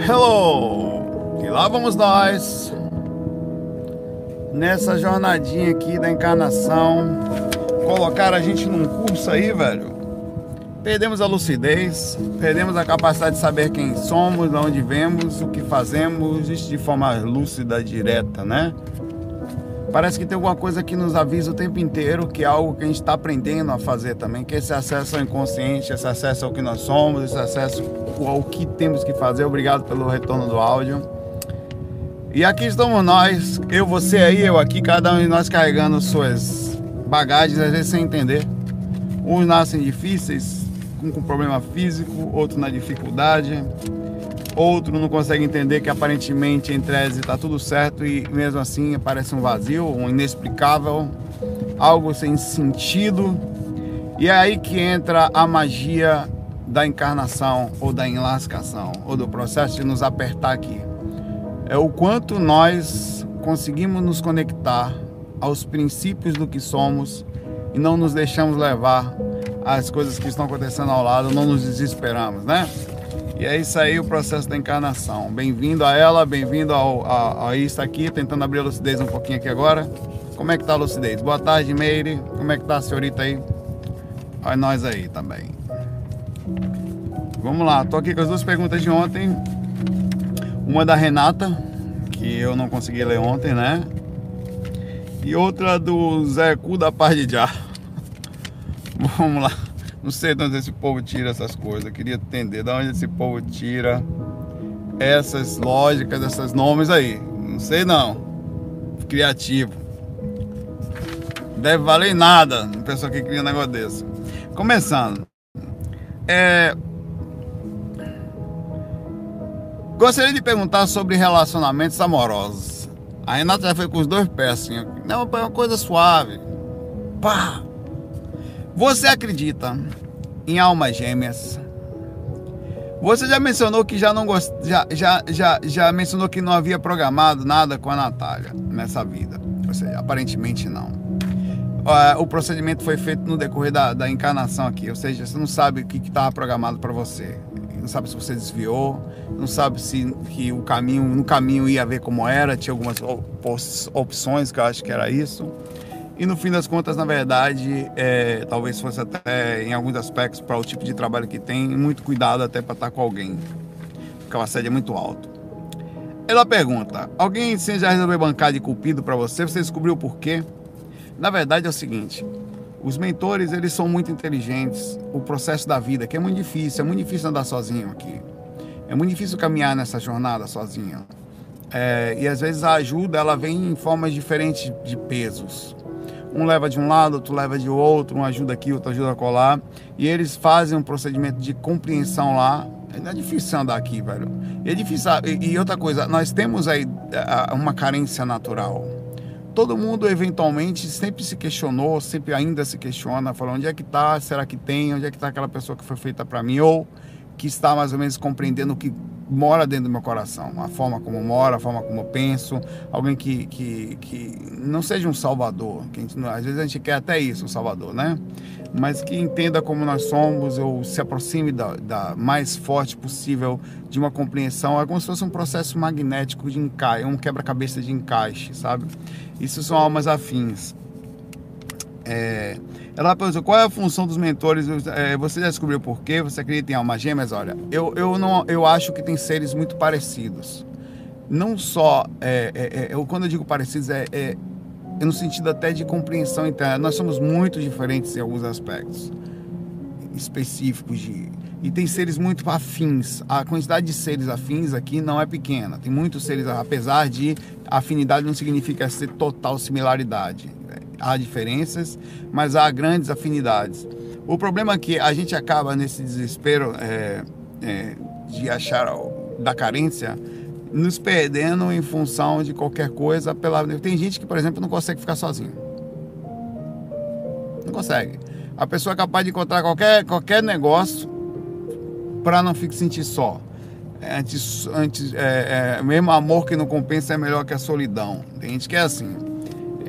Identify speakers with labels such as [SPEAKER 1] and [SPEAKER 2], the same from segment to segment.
[SPEAKER 1] Hello! E lá vamos nós nessa jornadinha aqui da encarnação. Colocar a gente num curso aí, velho. Perdemos a lucidez, perdemos a capacidade de saber quem somos, de onde vemos, o que fazemos, isso de forma lúcida, direta, né? Parece que tem alguma coisa que nos avisa o tempo inteiro que é algo que a gente está aprendendo a fazer também, que é esse acesso ao inconsciente, esse acesso ao que nós somos, esse acesso ao que temos que fazer. Obrigado pelo retorno do áudio. E aqui estamos nós, eu, você aí, eu aqui, cada um de nós carregando suas bagagens, às vezes sem entender. Uns nascem difíceis, com, com problema físico, outros na dificuldade, outro não consegue entender que aparentemente em tese está tudo certo e mesmo assim aparece um vazio, um inexplicável, algo sem sentido. E é aí que entra a magia da encarnação ou da enlascação ou do processo de nos apertar aqui. É o quanto nós conseguimos nos conectar aos princípios do que somos e não nos deixamos levar às coisas que estão acontecendo ao lado, não nos desesperamos, né? E é isso aí o processo da encarnação. Bem-vindo a ela, bem-vindo a, a isso aqui, tentando abrir a lucidez um pouquinho aqui agora. Como é que tá a lucidez? Boa tarde, Meire. Como é que tá a senhorita aí? Olha nós aí também. Vamos lá, tô aqui com as duas perguntas de ontem. Uma da Renata, que eu não consegui ler ontem, né? E outra do Zé Cu da Paz de Já. Vamos lá. Não sei de onde esse povo tira essas coisas. Eu queria entender de onde esse povo tira essas lógicas, esses nomes aí. Não sei não. Criativo. Deve valer nada uma pessoa que cria um negócio desse. Começando. É... Gostaria de perguntar sobre relacionamentos amorosos. A Renata já foi com os dois pés assim. Não, é uma coisa suave. Pá! Você acredita em almas gêmeas? Você já mencionou que já não gost... já, já, já, já mencionou que não havia programado nada com a Natália nessa vida. Ou seja, aparentemente não. O procedimento foi feito no decorrer da, da encarnação aqui, ou seja, você não sabe o que estava programado para você. Não sabe se você desviou, não sabe se que o caminho, no caminho ia ver como era, tinha algumas opções que eu acho que era isso. E no fim das contas, na verdade, é, talvez fosse até em alguns aspectos para o tipo de trabalho que tem, muito cuidado até para estar com alguém, porque o assédio é muito alto. Ela pergunta: alguém já resolveu bancar de cupido para você? Você descobriu o porquê? Na verdade é o seguinte: os mentores eles são muito inteligentes. O processo da vida que é muito difícil, é muito difícil andar sozinho aqui. É muito difícil caminhar nessa jornada sozinho. É, e às vezes a ajuda ela vem em formas diferentes de pesos. Um leva de um lado, outro leva de outro, um ajuda aqui, outro ajuda colar. E eles fazem um procedimento de compreensão lá. É difícil andar aqui, velho. É difícil. E outra coisa, nós temos aí uma carência natural. Todo mundo eventualmente sempre se questionou, sempre ainda se questiona, falando onde é que tá, será que tem, onde é que tá aquela pessoa que foi feita para mim ou que está mais ou menos compreendendo o que mora dentro do meu coração, a forma como mora, a forma como penso, alguém que, que, que não seja um salvador, que gente, às vezes a gente quer até isso, um salvador, né? Mas que entenda como nós somos, ou se aproxime da, da mais forte possível de uma compreensão, é como se fosse um processo magnético de encaixe, um quebra-cabeça de encaixe, sabe? Isso são almas afins. É, ela perguntou qual é a função dos mentores. É, você já descobriu por quê? Você acredita em almas gêmeas? Olha, eu, eu, não, eu acho que tem seres muito parecidos. Não só, é, é, é quando eu digo parecidos, é, é, é, no sentido até de compreensão interna. Nós somos muito diferentes em alguns aspectos específicos de, e tem seres muito afins. A quantidade de seres afins aqui não é pequena. Tem muitos seres, apesar de afinidade não significa ser total similaridade há diferenças, mas há grandes afinidades. O problema é que a gente acaba nesse desespero é, é, de achar da carência, nos perdendo em função de qualquer coisa. Pela... Tem gente que, por exemplo, não consegue ficar sozinho. Não consegue. A pessoa é capaz de encontrar qualquer, qualquer negócio para não ficar sentir só. Antes, antes, é, é, mesmo amor que não compensa é melhor que a solidão. Tem gente que é assim.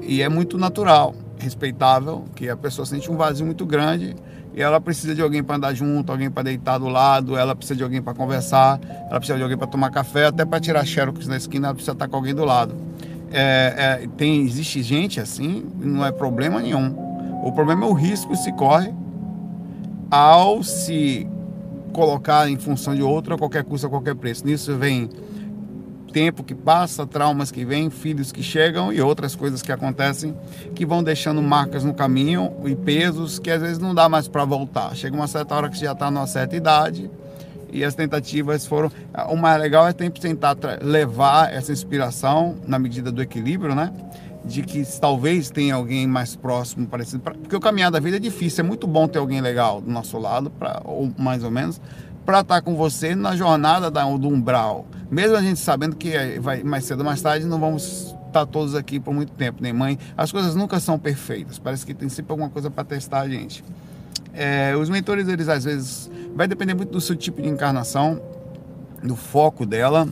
[SPEAKER 1] E é muito natural, respeitável, que a pessoa sente um vazio muito grande e ela precisa de alguém para andar junto, alguém para deitar do lado, ela precisa de alguém para conversar, ela precisa de alguém para tomar café, até para tirar xerox na esquina, ela precisa estar com alguém do lado. É, é, tem, existe gente assim, não é problema nenhum. O problema é o risco que se corre ao se colocar em função de outro a qualquer custo, a qualquer preço. Nisso vem tempo que passa, traumas que vêm, filhos que chegam e outras coisas que acontecem que vão deixando marcas no caminho e pesos que às vezes não dá mais para voltar. Chega uma certa hora que você já está numa certa idade e as tentativas foram. O mais legal é sempre tentar levar essa inspiração na medida do equilíbrio, né? De que talvez tenha alguém mais próximo, parecido. Porque o caminhar da vida é difícil, é muito bom ter alguém legal do nosso lado, pra, ou mais ou menos, para estar com você na jornada da, do umbral. Mesmo a gente sabendo que vai, mais cedo ou mais tarde não vamos estar todos aqui por muito tempo, nem mãe. As coisas nunca são perfeitas, parece que tem sempre alguma coisa para testar a gente. É, os mentores, eles às vezes, vai depender muito do seu tipo de encarnação, do foco dela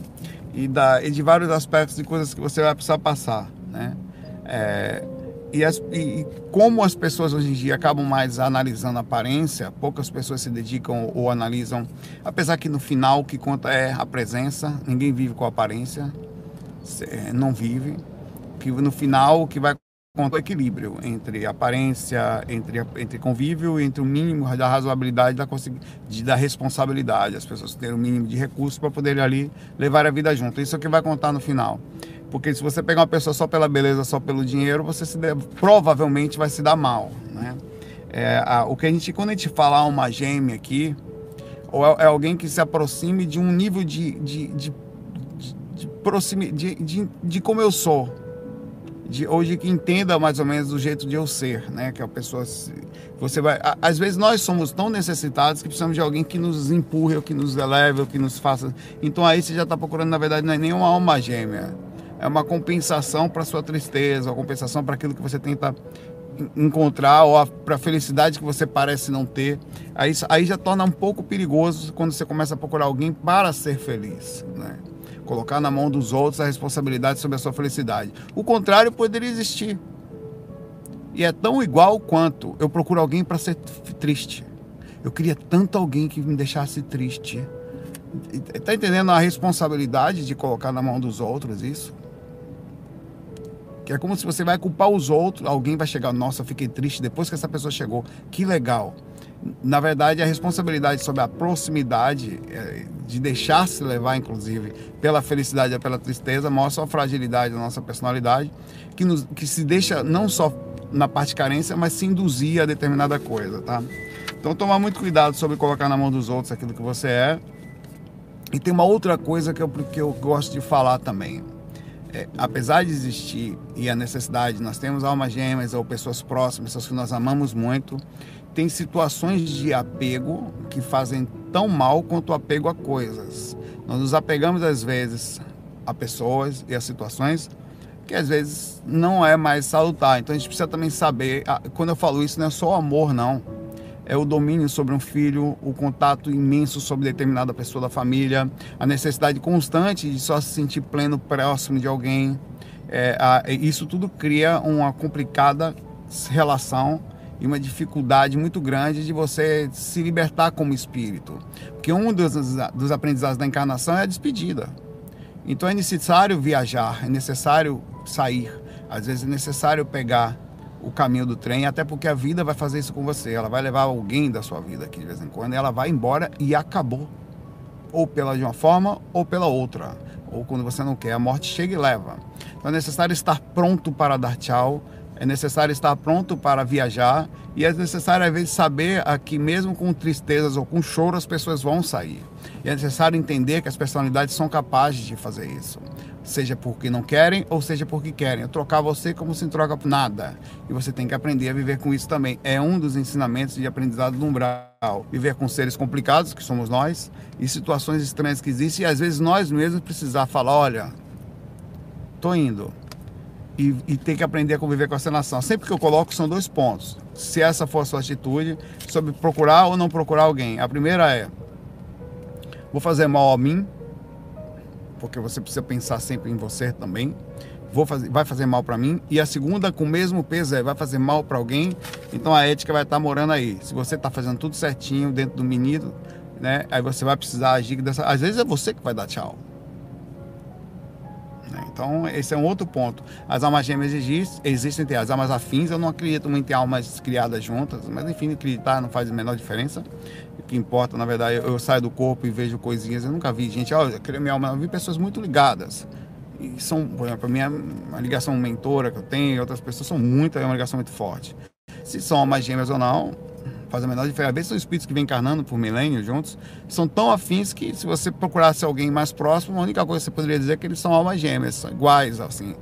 [SPEAKER 1] e, da, e de vários aspectos de coisas que você vai precisar passar, né? É, e, as, e, como as pessoas hoje em dia acabam mais analisando a aparência, poucas pessoas se dedicam ou analisam, apesar que no final o que conta é a presença, ninguém vive com a aparência, não vive, que no final o que vai conta é o equilíbrio entre aparência, entre, entre convívio, entre o mínimo da razoabilidade da, de, da responsabilidade, as pessoas terem o mínimo de recursos para poderem ali levar a vida junto. Isso é o que vai contar no final. Porque se você pegar uma pessoa só pela beleza, só pelo dinheiro, você se deve, provavelmente vai se dar mal. Né? É, a, o que a gente, quando a gente falar uma gêmea aqui, ou é, é alguém que se aproxime de um nível de, de, de, de, de, de, de como eu sou. De, ou de que entenda mais ou menos do jeito de eu ser, né? Que a pessoa você vai, às vezes nós somos tão necessitados que precisamos de alguém que nos empurre, ou que nos eleve, ou que nos faça. Então aí você já está procurando na verdade não é nenhuma alma gêmea, é uma compensação para sua tristeza, uma compensação para aquilo que você tenta encontrar ou para a felicidade que você parece não ter. Aí, aí já torna um pouco perigoso quando você começa a procurar alguém para ser feliz, né? Colocar na mão dos outros a responsabilidade sobre a sua felicidade. O contrário poderia existir. E é tão igual quanto eu procuro alguém para ser triste. Eu queria tanto alguém que me deixasse triste. Está entendendo a responsabilidade de colocar na mão dos outros isso? É como se você vai culpar os outros, alguém vai chegar, nossa, eu fiquei triste depois que essa pessoa chegou. Que legal. Na verdade, a responsabilidade sobre a proximidade, é, de deixar-se levar, inclusive, pela felicidade ou pela tristeza, mostra a fragilidade da nossa personalidade, que, nos, que se deixa não só na parte carência, mas se induzir a determinada coisa, tá? Então, tomar muito cuidado sobre colocar na mão dos outros aquilo que você é. E tem uma outra coisa que eu, que eu gosto de falar também é, apesar de existir e a necessidade, nós temos almas gêmeas ou pessoas próximas, pessoas que nós amamos muito, tem situações de apego que fazem tão mal quanto o apego a coisas. Nós nos apegamos às vezes a pessoas e a situações que às vezes não é mais salutar. Então a gente precisa também saber, quando eu falo isso, não é só amor, não é o domínio sobre um filho, o contato imenso sobre determinada pessoa da família, a necessidade constante de só se sentir pleno próximo de alguém. É, a, isso tudo cria uma complicada relação e uma dificuldade muito grande de você se libertar como espírito. Porque um dos, dos aprendizados da encarnação é a despedida. Então é necessário viajar, é necessário sair, às vezes é necessário pegar o caminho do trem, até porque a vida vai fazer isso com você. Ela vai levar alguém da sua vida aqui de vez em quando, ela vai embora e acabou. Ou pela de uma forma ou pela outra. Ou quando você não quer, a morte chega e leva. Então é necessário estar pronto para dar tchau, é necessário estar pronto para viajar e é necessário às vezes saber que mesmo com tristezas ou com choro as pessoas vão sair. E é necessário entender que as personalidades são capazes de fazer isso seja porque não querem ou seja porque querem. Eu trocar você como se troca por nada. E você tem que aprender a viver com isso também. É um dos ensinamentos de aprendizado no umbral. Viver com seres complicados, que somos nós, e situações estranhas que existem, e às vezes nós mesmos precisar falar, olha, tô indo. E, e ter que aprender a conviver com essa nação. Sempre que eu coloco são dois pontos. Se essa for a sua atitude, sobre procurar ou não procurar alguém. A primeira é, vou fazer mal a mim, porque você precisa pensar sempre em você também. vou fazer, vai fazer mal para mim, e a segunda com o mesmo peso é vai fazer mal para alguém, então a ética vai estar tá morando aí. Se você está fazendo tudo certinho dentro do menino, né, aí você vai precisar agir dessa. Às vezes é você que vai dar tchau. Né, então, esse é um outro ponto. As almas gêmeas existem, existem as almas afins. Eu não acredito muito em almas criadas juntas, mas enfim, acreditar não faz a menor diferença. O que importa, na verdade, eu, eu saio do corpo e vejo coisinhas. Eu nunca vi gente, olha, oh, minha alma, eu vi pessoas muito ligadas e são, por exemplo, a minha a ligação mentora que eu tenho, outras pessoas são muito, é uma ligação muito forte. Se são almas gêmeas ou não, faz a menor diferença. Às vezes são espíritos que vêm encarnando por milênios juntos, são tão afins que se você procurasse alguém mais próximo, a única coisa que você poderia dizer é que eles são almas gêmeas, são iguais, assim.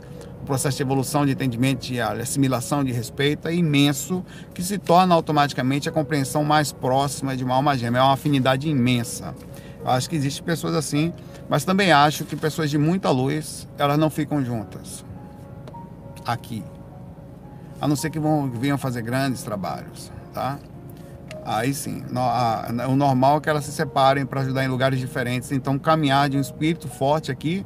[SPEAKER 1] O processo de evolução, de entendimento, de assimilação, de respeito é imenso, que se torna automaticamente a compreensão mais próxima de uma alma gêmea. É uma afinidade imensa. Eu acho que existem pessoas assim mas também acho que pessoas de muita luz, elas não ficam juntas aqui. A não ser que vão, venham fazer grandes trabalhos, tá? Aí sim, o normal é que elas se separem para ajudar em lugares diferentes. Então, caminhar de um espírito forte aqui,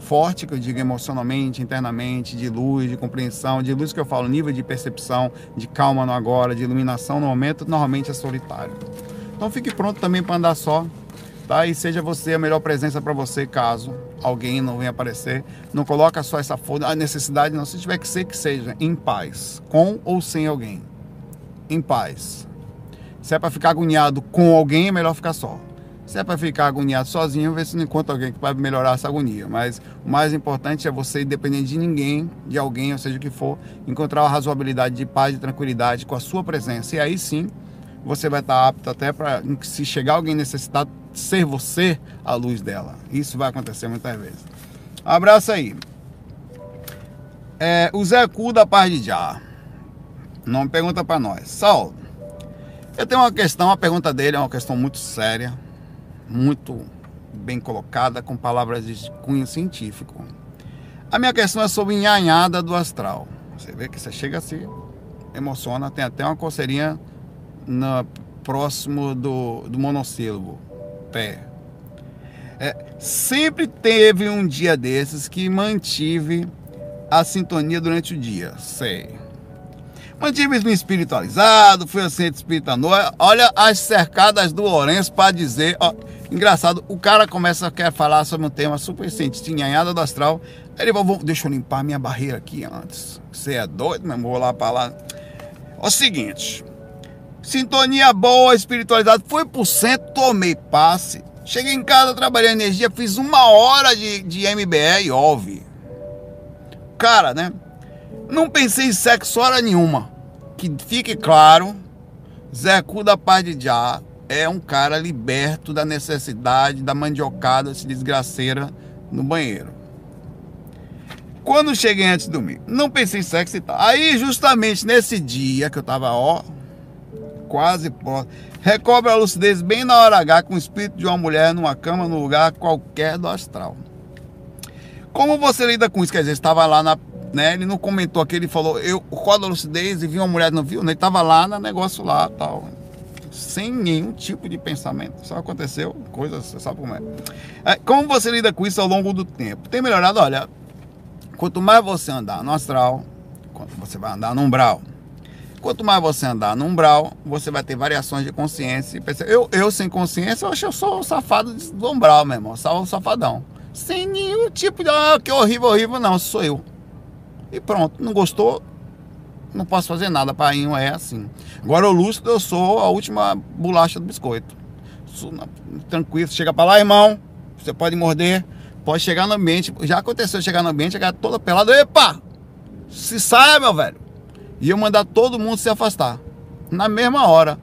[SPEAKER 1] forte, que eu digo emocionalmente, internamente, de luz, de compreensão, de luz que eu falo, nível de percepção, de calma no agora, de iluminação no momento, normalmente é solitário. Então, fique pronto também para andar só, tá? E seja você a melhor presença para você caso alguém não venha aparecer. Não coloca só essa foda, a necessidade não, se tiver que ser que seja em paz, com ou sem alguém. Em paz. Se é para ficar agoniado com alguém, é melhor ficar só. Se é para ficar agoniado sozinho, vê se não encontra alguém que vai melhorar essa agonia. Mas o mais importante é você, independente de ninguém, de alguém, ou seja o que for, encontrar a razoabilidade de paz e tranquilidade com a sua presença. E aí sim, você vai estar apto até para, se chegar alguém necessitado, ser você a luz dela. Isso vai acontecer muitas vezes. Abraço aí. É, o Zé Cu da Paz de Já. Não pergunta para nós. Saulo, eu tenho uma questão, a pergunta dele é uma questão muito séria, muito bem colocada, com palavras de cunho científico. A minha questão é sobre nhanhada do astral. Você vê que você chega assim, emociona, tem até uma coceirinha no, próximo do, do monossílabo pé. É, sempre teve um dia desses que mantive a sintonia durante o dia, sei. Mantive-me espiritualizado, fui ao centro espírita. Olha as cercadas do Lourenço para dizer. Ó, engraçado, o cara começa a falar sobre um tema super científico, nhanhada do astral. Ele falou, deixa eu limpar minha barreira aqui antes. Você é doido, meu Vou lá para lá. O seguinte, Sintonia boa, espiritualidade. Fui pro centro, tomei passe. Cheguei em casa, trabalhei energia, fiz uma hora de, de MBE e. Cara, né? Não pensei em sexo hora nenhuma. Que fique claro, Zé Cu da Paz de Já é um cara liberto da necessidade da mandiocada se desgraceira no banheiro. Quando cheguei antes de dormir, não pensei em sexo e tal. Aí, justamente nesse dia que eu tava, ó, quase pronto. Recobre a lucidez bem na hora H com o espírito de uma mulher numa cama, num lugar qualquer do astral. Como você lida com isso? Quer dizer, estava lá na. Né, ele não comentou aqui, ele falou, eu rodo a lucidez e vi uma mulher, não viu? Ele estava lá no negócio lá tal. Sem nenhum tipo de pensamento. Só aconteceu coisas, você sabe como é. é. Como você lida com isso ao longo do tempo? Tem melhorado? Olha, quanto mais você andar no astral, quanto você vai andar no umbral, Quanto mais você andar no umbral, você vai ter variações de consciência. Eu, eu sem consciência, eu acho que eu sou o safado do umbral, meu irmão. Sou o safadão. Sem nenhum tipo de. Ah, que horrível, horrível, não. Sou eu. E pronto. Não gostou? Não posso fazer nada. Painho é assim. Agora, o lúcido, eu sou a última bolacha do biscoito. Tranquilo. Chega pra lá, irmão. Você pode morder. Pode chegar no ambiente. Já aconteceu chegar no ambiente, chegar toda pelada. Epa! Se saia, meu velho e eu mandar todo mundo se afastar. Na mesma hora.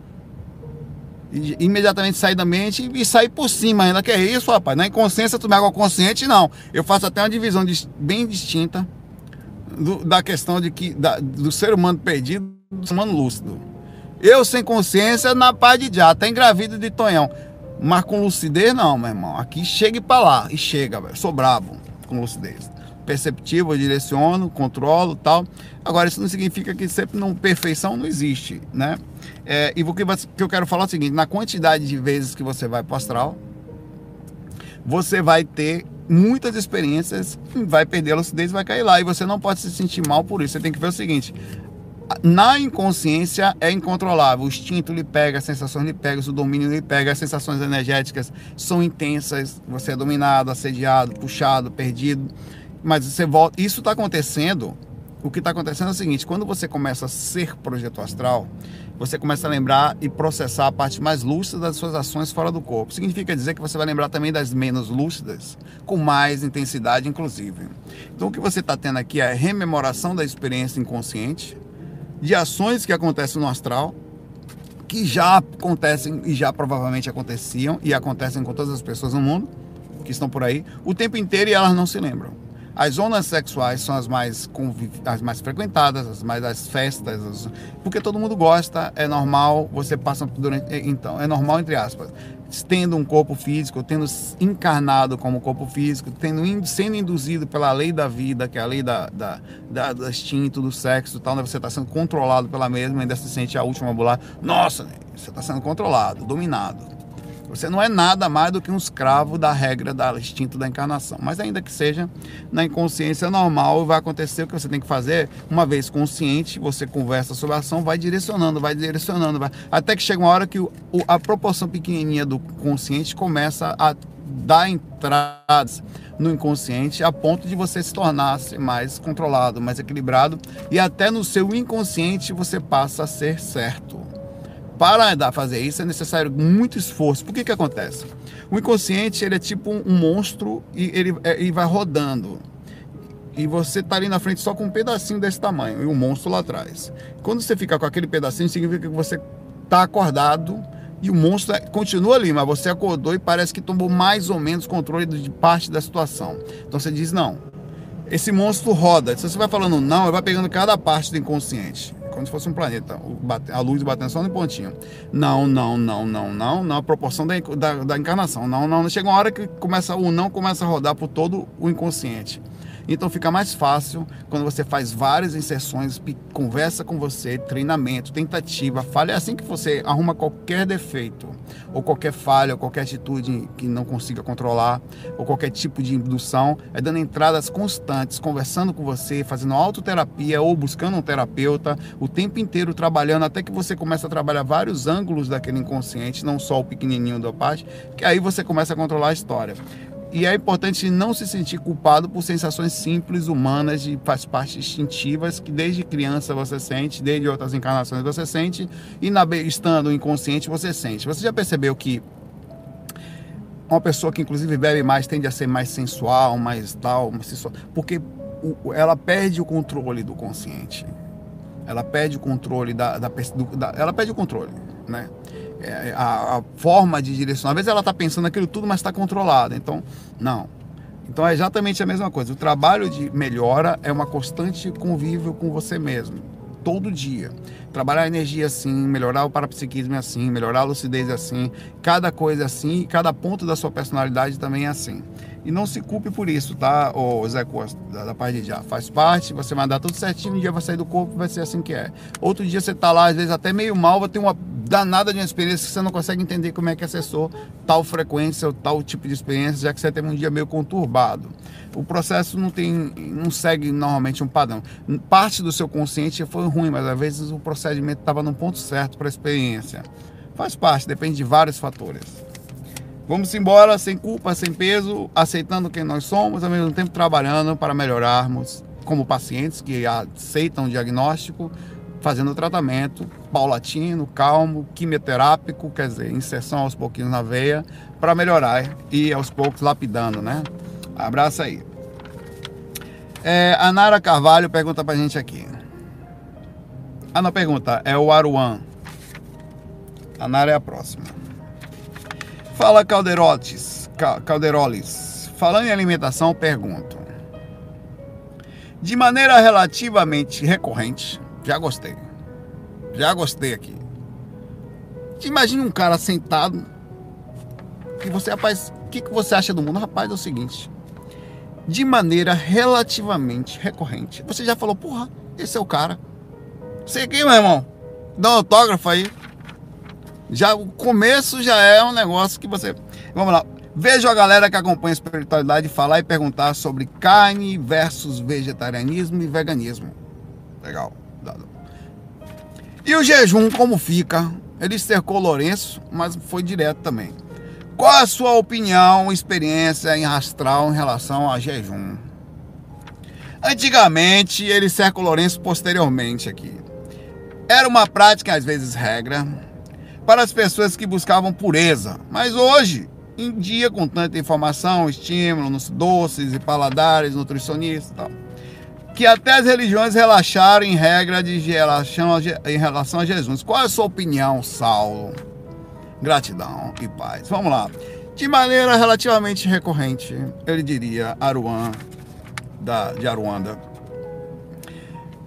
[SPEAKER 1] Imediatamente sair da mente e sair por cima ainda. Que é isso, rapaz? Na inconsciência, tu me água consciente, não. Eu faço até uma divisão bem distinta do, da questão de que, da, do ser humano perdido do ser humano lúcido. Eu sem consciência na paz de já, até engravido de Tonhão. Mas com lucidez, não, meu irmão. Aqui chega para lá. E chega, velho. Sou brabo com lucidez perceptivo, eu direciono, controlo tal. Agora, isso não significa que sempre não perfeição não existe, né? É, e o que, eu quero falar é o seguinte: na quantidade de vezes que você vai para astral, você vai ter muitas experiências, vai perder a lucidez, vai cair lá. E você não pode se sentir mal por isso. Você tem que ver o seguinte: na inconsciência é incontrolável. O instinto lhe pega, as sensações lhe pegam, o domínio lhe pega, as sensações energéticas são intensas. Você é dominado, assediado, puxado, perdido. Mas você volta. Isso está acontecendo. O que está acontecendo é o seguinte: quando você começa a ser projeto astral, você começa a lembrar e processar a parte mais lúcida das suas ações fora do corpo. Significa dizer que você vai lembrar também das menos lúcidas, com mais intensidade, inclusive. Então, o que você está tendo aqui é a rememoração da experiência inconsciente, de ações que acontecem no astral, que já acontecem e já provavelmente aconteciam e acontecem com todas as pessoas no mundo que estão por aí, o tempo inteiro e elas não se lembram. As zonas sexuais são as mais, as mais frequentadas, as mais as festas, as... porque todo mundo gosta, é normal, você passa durante. Então, é normal, entre aspas, tendo um corpo físico, tendo encarnado como corpo físico, tendo, sendo induzido pela lei da vida, que é a lei da, da, da do instinto, do sexo tal, né? você está sendo controlado pela mesma, ainda se sente a última bular. Nossa, você está sendo controlado, dominado. Você não é nada mais do que um escravo da regra da instinto da encarnação. Mas ainda que seja na inconsciência normal, vai acontecer o que você tem que fazer. Uma vez consciente, você conversa sobre a ação, vai direcionando, vai direcionando, vai... até que chega uma hora que o, a proporção pequenininha do consciente começa a dar entradas no inconsciente a ponto de você se tornar mais controlado, mais equilibrado e até no seu inconsciente você passa a ser certo para fazer isso é necessário muito esforço. Por que que acontece? O inconsciente ele é tipo um monstro e ele, é, ele vai rodando. E você está ali na frente só com um pedacinho desse tamanho e um monstro lá atrás. Quando você fica com aquele pedacinho, significa que você está acordado e o monstro é, continua ali, mas você acordou e parece que tomou mais ou menos controle de parte da situação. Então você diz: não, esse monstro roda. Se você vai falando não, ele vai pegando cada parte do inconsciente como se fosse um planeta, a luz batendo só no pontinho. Não, não, não, não, não, não, a proporção da, da, da encarnação. Não, não, chega uma hora que começa o não começa a rodar por todo o inconsciente. Então fica mais fácil quando você faz várias inserções, conversa com você, treinamento, tentativa, falha. É assim que você arruma qualquer defeito, ou qualquer falha, ou qualquer atitude que não consiga controlar, ou qualquer tipo de indução, é dando entradas constantes, conversando com você, fazendo autoterapia ou buscando um terapeuta, o tempo inteiro trabalhando, até que você começa a trabalhar vários ângulos daquele inconsciente, não só o pequenininho da parte, que aí você começa a controlar a história. E é importante não se sentir culpado por sensações simples, humanas, de faz parte instintivas, que desde criança você sente, desde outras encarnações você sente, e na, estando inconsciente você sente. Você já percebeu que uma pessoa que inclusive bebe mais tende a ser mais sensual, mais tal, mais sensual, porque ela perde o controle do consciente. Ela perde o controle da, da, da ela perde o controle, né? É, a, a, forma de direcionar. Às vezes ela está pensando aquilo tudo, mas está controlada. Então, não. Então é exatamente a mesma coisa. O trabalho de melhora é uma constante convívio com você mesmo, todo dia. Trabalhar a energia assim, melhorar o parapsiquismo é assim, melhorar a lucidez é assim, cada coisa é assim, cada ponto da sua personalidade também é assim. E não se culpe por isso, tá, ô Zé Costa, da, da parte de já. Faz parte, você vai andar tudo certinho, um dia vai sair do corpo, vai ser assim que é. Outro dia você tá lá, às vezes até meio mal, vai ter uma danada de uma experiência que você não consegue entender como é que acessou tal frequência ou tal tipo de experiência, já que você teve um dia meio conturbado. O processo não tem, não segue normalmente um padrão. Parte do seu consciente foi ruim, mas às vezes o procedimento estava no ponto certo para a experiência. Faz parte, depende de vários fatores. Vamos embora sem culpa, sem peso, aceitando quem nós somos, ao mesmo tempo trabalhando para melhorarmos como pacientes que aceitam o diagnóstico, fazendo o tratamento paulatino, calmo, quimioterápico, quer dizer, inserção aos pouquinhos na veia, para melhorar e aos poucos lapidando, né? Abraço aí. É, a Nara Carvalho pergunta pra gente aqui. Ah, não, pergunta, é o Aruan. A Nara é a próxima. Fala Calderotes, Calderoles. Falando em alimentação, pergunto. De maneira relativamente recorrente, já gostei. Já gostei aqui. Imagine um cara sentado que você, rapaz, o que, que você acha do mundo? Rapaz, é o seguinte. De maneira relativamente recorrente, você já falou, porra, esse é o cara. Você aqui, meu irmão, dá um autógrafo aí. Já o começo já é um negócio que você. Vamos lá. Vejo a galera que acompanha a espiritualidade falar e perguntar sobre carne versus vegetarianismo e veganismo. Legal. E o jejum, como fica? Ele cercou Lourenço, mas foi direto também. Qual a sua opinião, experiência em astral em relação a jejum? Antigamente, ele cercou Lourenço posteriormente aqui. Era uma prática, às vezes regra, para as pessoas que buscavam pureza. Mas hoje, em dia, com tanta informação, estímulo nos doces e paladares, nutricionistas tal, que até as religiões relaxaram em regra de relação em relação a Jesus. Qual é a sua opinião, Saulo? Gratidão e paz. Vamos lá. De maneira relativamente recorrente, ele diria Aruan, da, de Aruanda,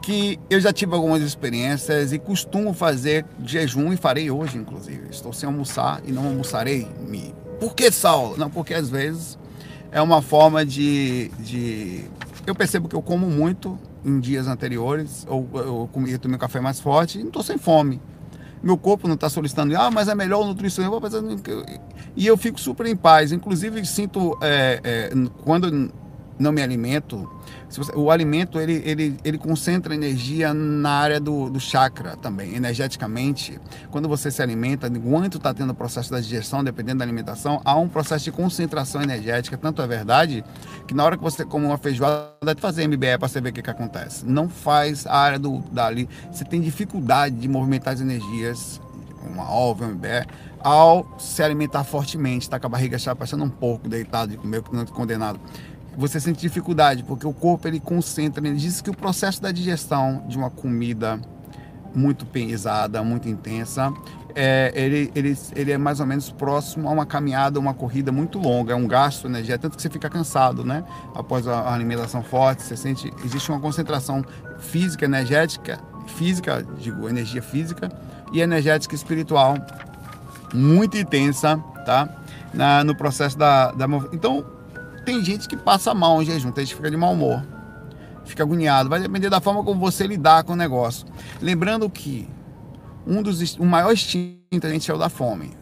[SPEAKER 1] que eu já tive algumas experiências e costumo fazer jejum e farei hoje, inclusive. Estou sem almoçar e não almoçarei. Me. Por que, Saulo? Não, porque às vezes é uma forma de, de eu percebo que eu como muito em dias anteriores, ou eu comi, tomei um café mais forte não estou sem fome. Meu corpo não está solicitando, ah, mas é melhor o nutricionista. E eu fico super em paz. Inclusive, sinto, é, é, quando não me alimento, você, o alimento ele, ele, ele concentra energia na área do, do chakra também, energeticamente. Quando você se alimenta, enquanto está tendo o processo da digestão, dependendo da alimentação, há um processo de concentração energética. Tanto é verdade que na hora que você come uma feijoada, fazer MBE para você ver o que, que acontece. Não faz a área do, dali. Você tem dificuldade de movimentar as energias, uma ova, um MBE, ao se alimentar fortemente, está com a barriga passando um pouco, deitado, de comer, condenado você sente dificuldade, porque o corpo ele concentra, ele diz que o processo da digestão de uma comida muito pesada, muito intensa, é, ele, ele, ele é mais ou menos próximo a uma caminhada, uma corrida muito longa, é um gasto energético, tanto que você fica cansado, né? Após a, a alimentação forte, você sente, existe uma concentração física, energética, física, digo, energia física e energética espiritual muito intensa, tá? Na, no processo da, da então tem gente que passa mal em jejum, tem gente que fica de mau humor, fica agoniado. Vai depender da forma como você lidar com o negócio. Lembrando que um dos, o maior instinto a gente é o da fome.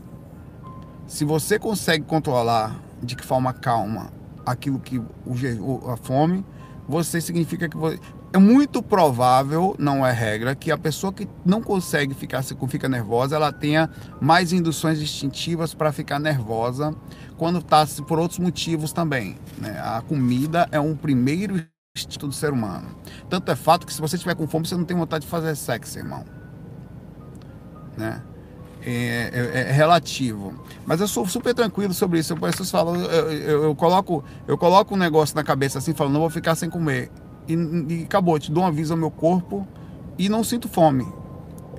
[SPEAKER 1] Se você consegue controlar de que forma calma aquilo que o, a fome, você significa que você, é muito provável, não é regra, que a pessoa que não consegue ficar, fica nervosa, ela tenha mais induções instintivas para ficar nervosa quando está por outros motivos também. Né? A comida é um primeiro instinto do ser humano. Tanto é fato que se você estiver com fome, você não tem vontade de fazer sexo, irmão. Né? É, é, é, relativo. Mas eu sou super tranquilo sobre isso. Falam, eu, eu, eu, coloco, eu coloco um negócio na cabeça assim, falando, não vou ficar sem comer. E, e acabou, te dou um aviso ao meu corpo e não sinto fome.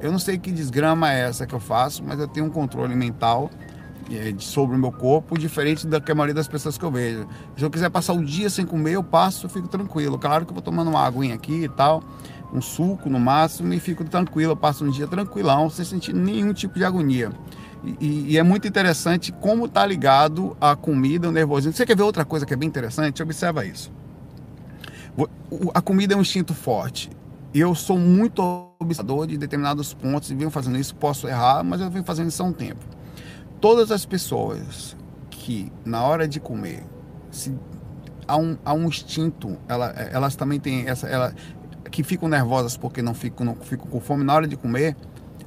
[SPEAKER 1] Eu não sei que desgrama é essa que eu faço, mas eu tenho um controle mental é, sobre o meu corpo, diferente da que a maioria das pessoas que eu vejo. Se eu quiser passar o dia sem comer, eu passo, fico tranquilo. Claro que eu vou tomando uma aguinha aqui e tal, um suco no máximo, e fico tranquilo. Eu passo um dia tranquilão, sem sentir nenhum tipo de agonia. E, e, é muito interessante como está ligado a comida, o nervosismo. Você quer ver outra coisa que é bem interessante? Observa isso. A comida é um instinto forte. Eu sou muito observador de determinados pontos e venho fazendo isso. Posso errar, mas eu venho fazendo isso há um tempo todas as pessoas que na hora de comer se há um, há um instinto, ela, elas também têm essa, ela, que ficam nervosas porque não ficam, não ficam com fome na hora de comer,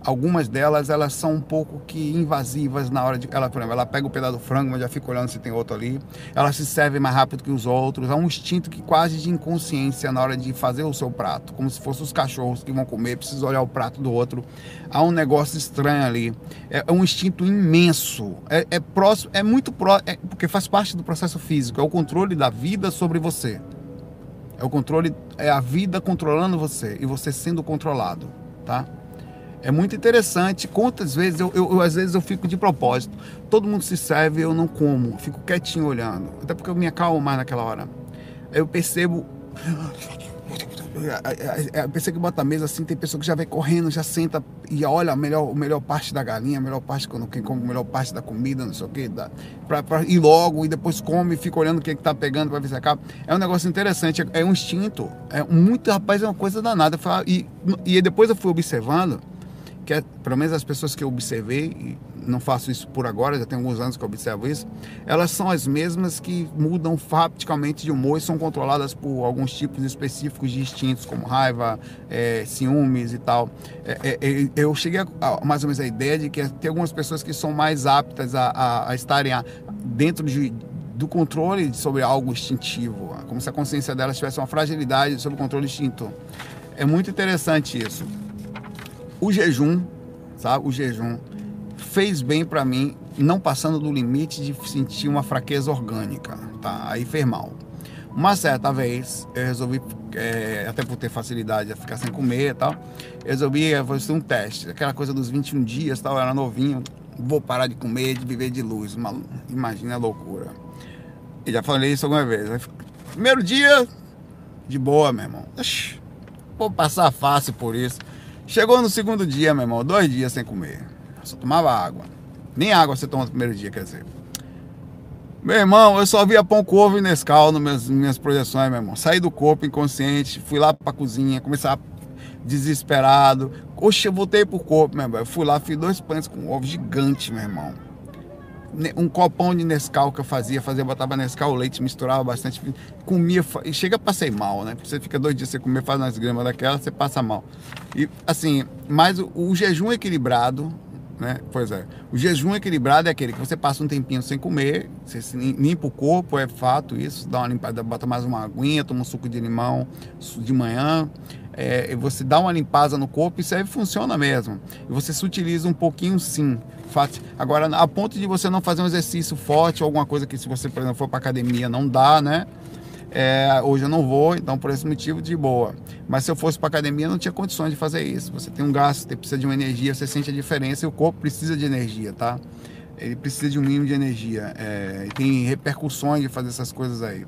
[SPEAKER 1] algumas delas elas são um pouco que invasivas na hora de ela por exemplo ela pega o pedaço do frango mas já fica olhando se tem outro ali. Ela se serve mais rápido que os outros. Há um instinto que quase de inconsciência na hora de fazer o seu prato como se fossem os cachorros que vão comer precisa olhar o prato do outro. Há um negócio estranho ali. É, é um instinto imenso. É, é próximo é muito próximo é, porque faz parte do processo físico. É o controle da vida sobre você. É o controle é a vida controlando você e você sendo controlado tá é muito interessante. Quantas vezes eu, eu, eu, às vezes eu fico de propósito. Todo mundo se serve, eu não como, fico quietinho olhando. Até porque eu me acalmo mais naquela hora. Eu percebo eu pensei que bota a mesa assim, tem pessoa que já vem correndo, já senta e olha a melhor, a melhor parte da galinha, a melhor parte quando quem come a melhor parte da comida, não sei o que, pra ir logo e depois come e fica olhando o que, que tá pegando para ver se acaba. É um negócio interessante, é, é um instinto. É muito, rapaz, é uma coisa danada. E, e depois eu fui observando que é, pelo menos as pessoas que eu observei, não faço isso por agora, já tem alguns anos que eu observo isso, elas são as mesmas que mudam faticamente de humor e são controladas por alguns tipos específicos de instintos, como raiva, é, ciúmes e tal. É, é, é eu cheguei a, a, mais ou menos a ideia de que tem algumas pessoas que são mais aptas a, a, a estarem dentro de, do controle sobre algo instintivo, como se a consciência delas tivesse uma fragilidade sobre o controle instinto. É muito interessante isso. O jejum, sabe? O jejum fez bem para mim, não passando do limite de sentir uma fraqueza orgânica, tá? Aí fez mal. Uma certa vez eu resolvi, é, até por ter facilidade a ficar sem comer e tal, resolvi fazer um teste, aquela coisa dos 21 dias, tal, eu era novinho, vou parar de comer, de viver de luz, uma, imagina a loucura. E já falei isso alguma vez. Primeiro dia, de boa, meu irmão. Vou passar fácil por isso. Chegou no segundo dia, meu irmão, dois dias sem comer. Só tomava água. Nem água você toma no primeiro dia, quer dizer. Meu irmão, eu só via pão com ovo e Nescau nas minhas, minhas projeções, meu irmão. Saí do corpo inconsciente, fui lá pra cozinha, começar desesperado. Oxe, eu voltei pro corpo, meu irmão. Eu fui lá, fiz dois pães com ovo gigante, meu irmão. Um copão de Nescau que eu fazia, fazia, botava Nescau, leite, misturava bastante, comia, e chega passei mal, né? Você fica dois dias sem comer, faz umas gramas daquela, você passa mal. E assim, mas o, o jejum equilibrado, né? Pois é. O jejum equilibrado é aquele que você passa um tempinho sem comer, você limpa o corpo, é fato isso, dá uma limpada, bota mais uma aguinha, toma um suco de limão de manhã, é, você dá uma limpada no corpo, isso aí funciona mesmo. E você se utiliza um pouquinho sim. Agora, a ponto de você não fazer um exercício forte alguma coisa que se você, por exemplo, for para academia, não dá, né? É, hoje eu não vou, então por esse motivo de boa. Mas se eu fosse para academia, não tinha condições de fazer isso. Você tem um gasto, você precisa de uma energia, você sente a diferença e o corpo precisa de energia, tá? Ele precisa de um mínimo de energia. É, tem repercussões de fazer essas coisas aí.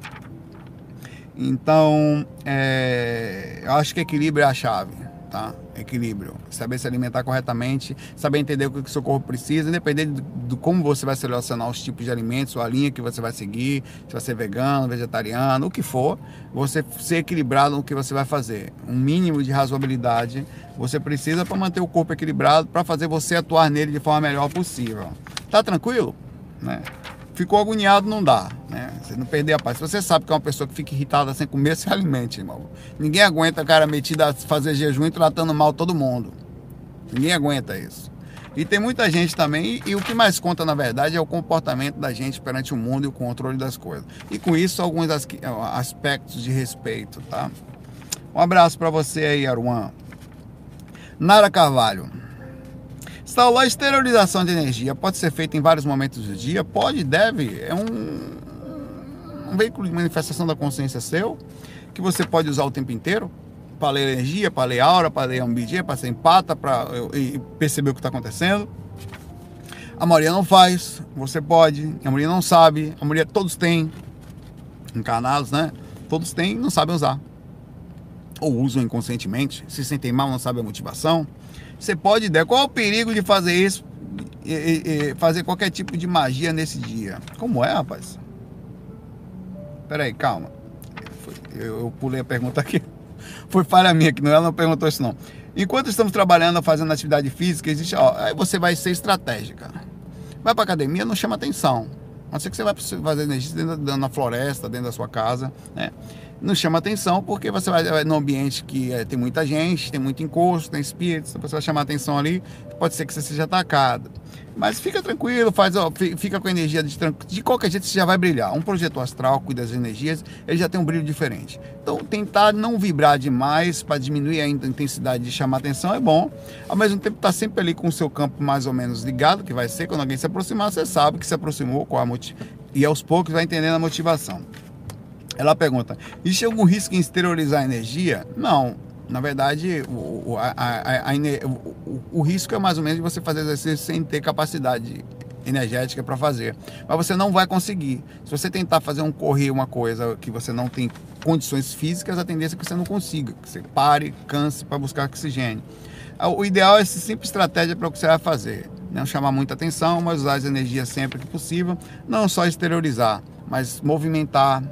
[SPEAKER 1] Então, é, eu acho que equilíbrio é a chave tá? Equilíbrio. Saber se alimentar corretamente, saber entender o que o seu corpo precisa, independente do, como você vai selecionar os tipos de alimentos, ou a linha que você vai seguir, se vai ser vegano, vegetariano, o que for, você ser equilibrado no que você vai fazer. Um mínimo de razoabilidade você precisa para manter o corpo equilibrado, para fazer você atuar nele de forma melhor possível. Tá tranquilo? Né? Ficou agoniado, não dá, né? Você não perder a paz. Se você sabe que é uma pessoa que fica irritada sem comer, se alimente, irmão. Ninguém aguenta cara metido a fazer jejum e tratando mal todo mundo. Ninguém aguenta isso. E tem muita gente também, e, e, o que mais conta na verdade é o comportamento da gente perante o mundo e o controle das coisas. E com isso, alguns aspectos de respeito, tá? Um abraço para você aí, Aruan. Nara Carvalho. A esterilização de energia pode ser feita em vários momentos do dia? Pode, deve. É um, um veículo de manifestação da consciência seu, que você pode usar o tempo inteiro para ler energia, para ler aura, para ler ambídia, para ser empata, para perceber o que está acontecendo. A maioria não faz, você pode, a maioria não sabe, a maioria todos têm, encarnados, né? Todos têm não sabem usar. Ou usam inconscientemente, se sentem mal, não sabem a motivação. Você pode ideia. Qual é o perigo de fazer isso? E, e, e fazer qualquer tipo de magia nesse dia? Como é, rapaz? Pera aí, calma. Eu, eu pulei a pergunta aqui. Foi falha minha que não ela não perguntou isso não. Enquanto estamos trabalhando, fazendo atividade física, existe, ó, aí você vai ser estratégica. Vai para academia, não chama atenção. A não ser que você vai fazer exercício dentro da, na floresta, dentro da sua casa, né? Não chama atenção porque você vai num ambiente que é, tem muita gente, tem muito encosto, tem espíritos, você vai chamar atenção ali, pode ser que você seja atacado. Mas fica tranquilo, faz, ó, fica com a energia de De qualquer jeito você já vai brilhar. Um projeto astral cuida das energias, ele já tem um brilho diferente. Então tentar não vibrar demais para diminuir a intensidade de chamar atenção é bom. Ao mesmo tempo tá sempre ali com o seu campo mais ou menos ligado, que vai ser quando alguém se aproximar, você sabe que se aproximou, qual a motiv... e aos poucos vai entendendo a motivação. Ela pergunta: existe algum risco em exteriorizar a energia? Não. Na verdade, o, a, a, a, o, o risco é mais ou menos de você fazer exercício sem ter capacidade energética para fazer. Mas você não vai conseguir. Se você tentar fazer um correr uma coisa que você não tem condições físicas, a tendência é que você não consiga, que você pare, canse para buscar oxigênio. O ideal é essa simples estratégia para o que você vai fazer. Não chamar muita atenção, mas usar as energias sempre que possível, não só exteriorizar mas movimentar,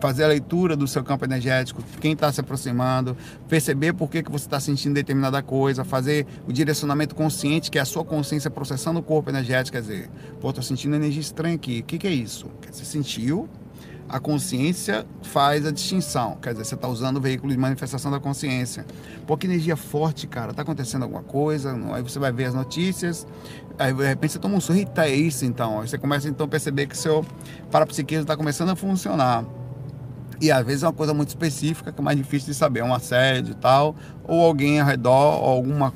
[SPEAKER 1] fazer a leitura do seu campo energético, quem está se aproximando, perceber por que, que você está sentindo determinada coisa, fazer o direcionamento consciente, que é a sua consciência processando o corpo energético, quer dizer, pô, estou sentindo energia estranha aqui, o que, que é isso? Você sentiu, a consciência faz a distinção. Quer dizer, você está usando o veículo de manifestação da consciência. Pô, que energia forte, cara. Está acontecendo alguma coisa. Aí você vai ver as notícias. Aí de repente você toma um sorriso. Eita, é isso então. Aí você começa então a perceber que seu parapsiquismo está começando a funcionar. E às vezes é uma coisa muito específica que é mais difícil de saber, um assédio e tal, ou alguém ao redor, ou alguma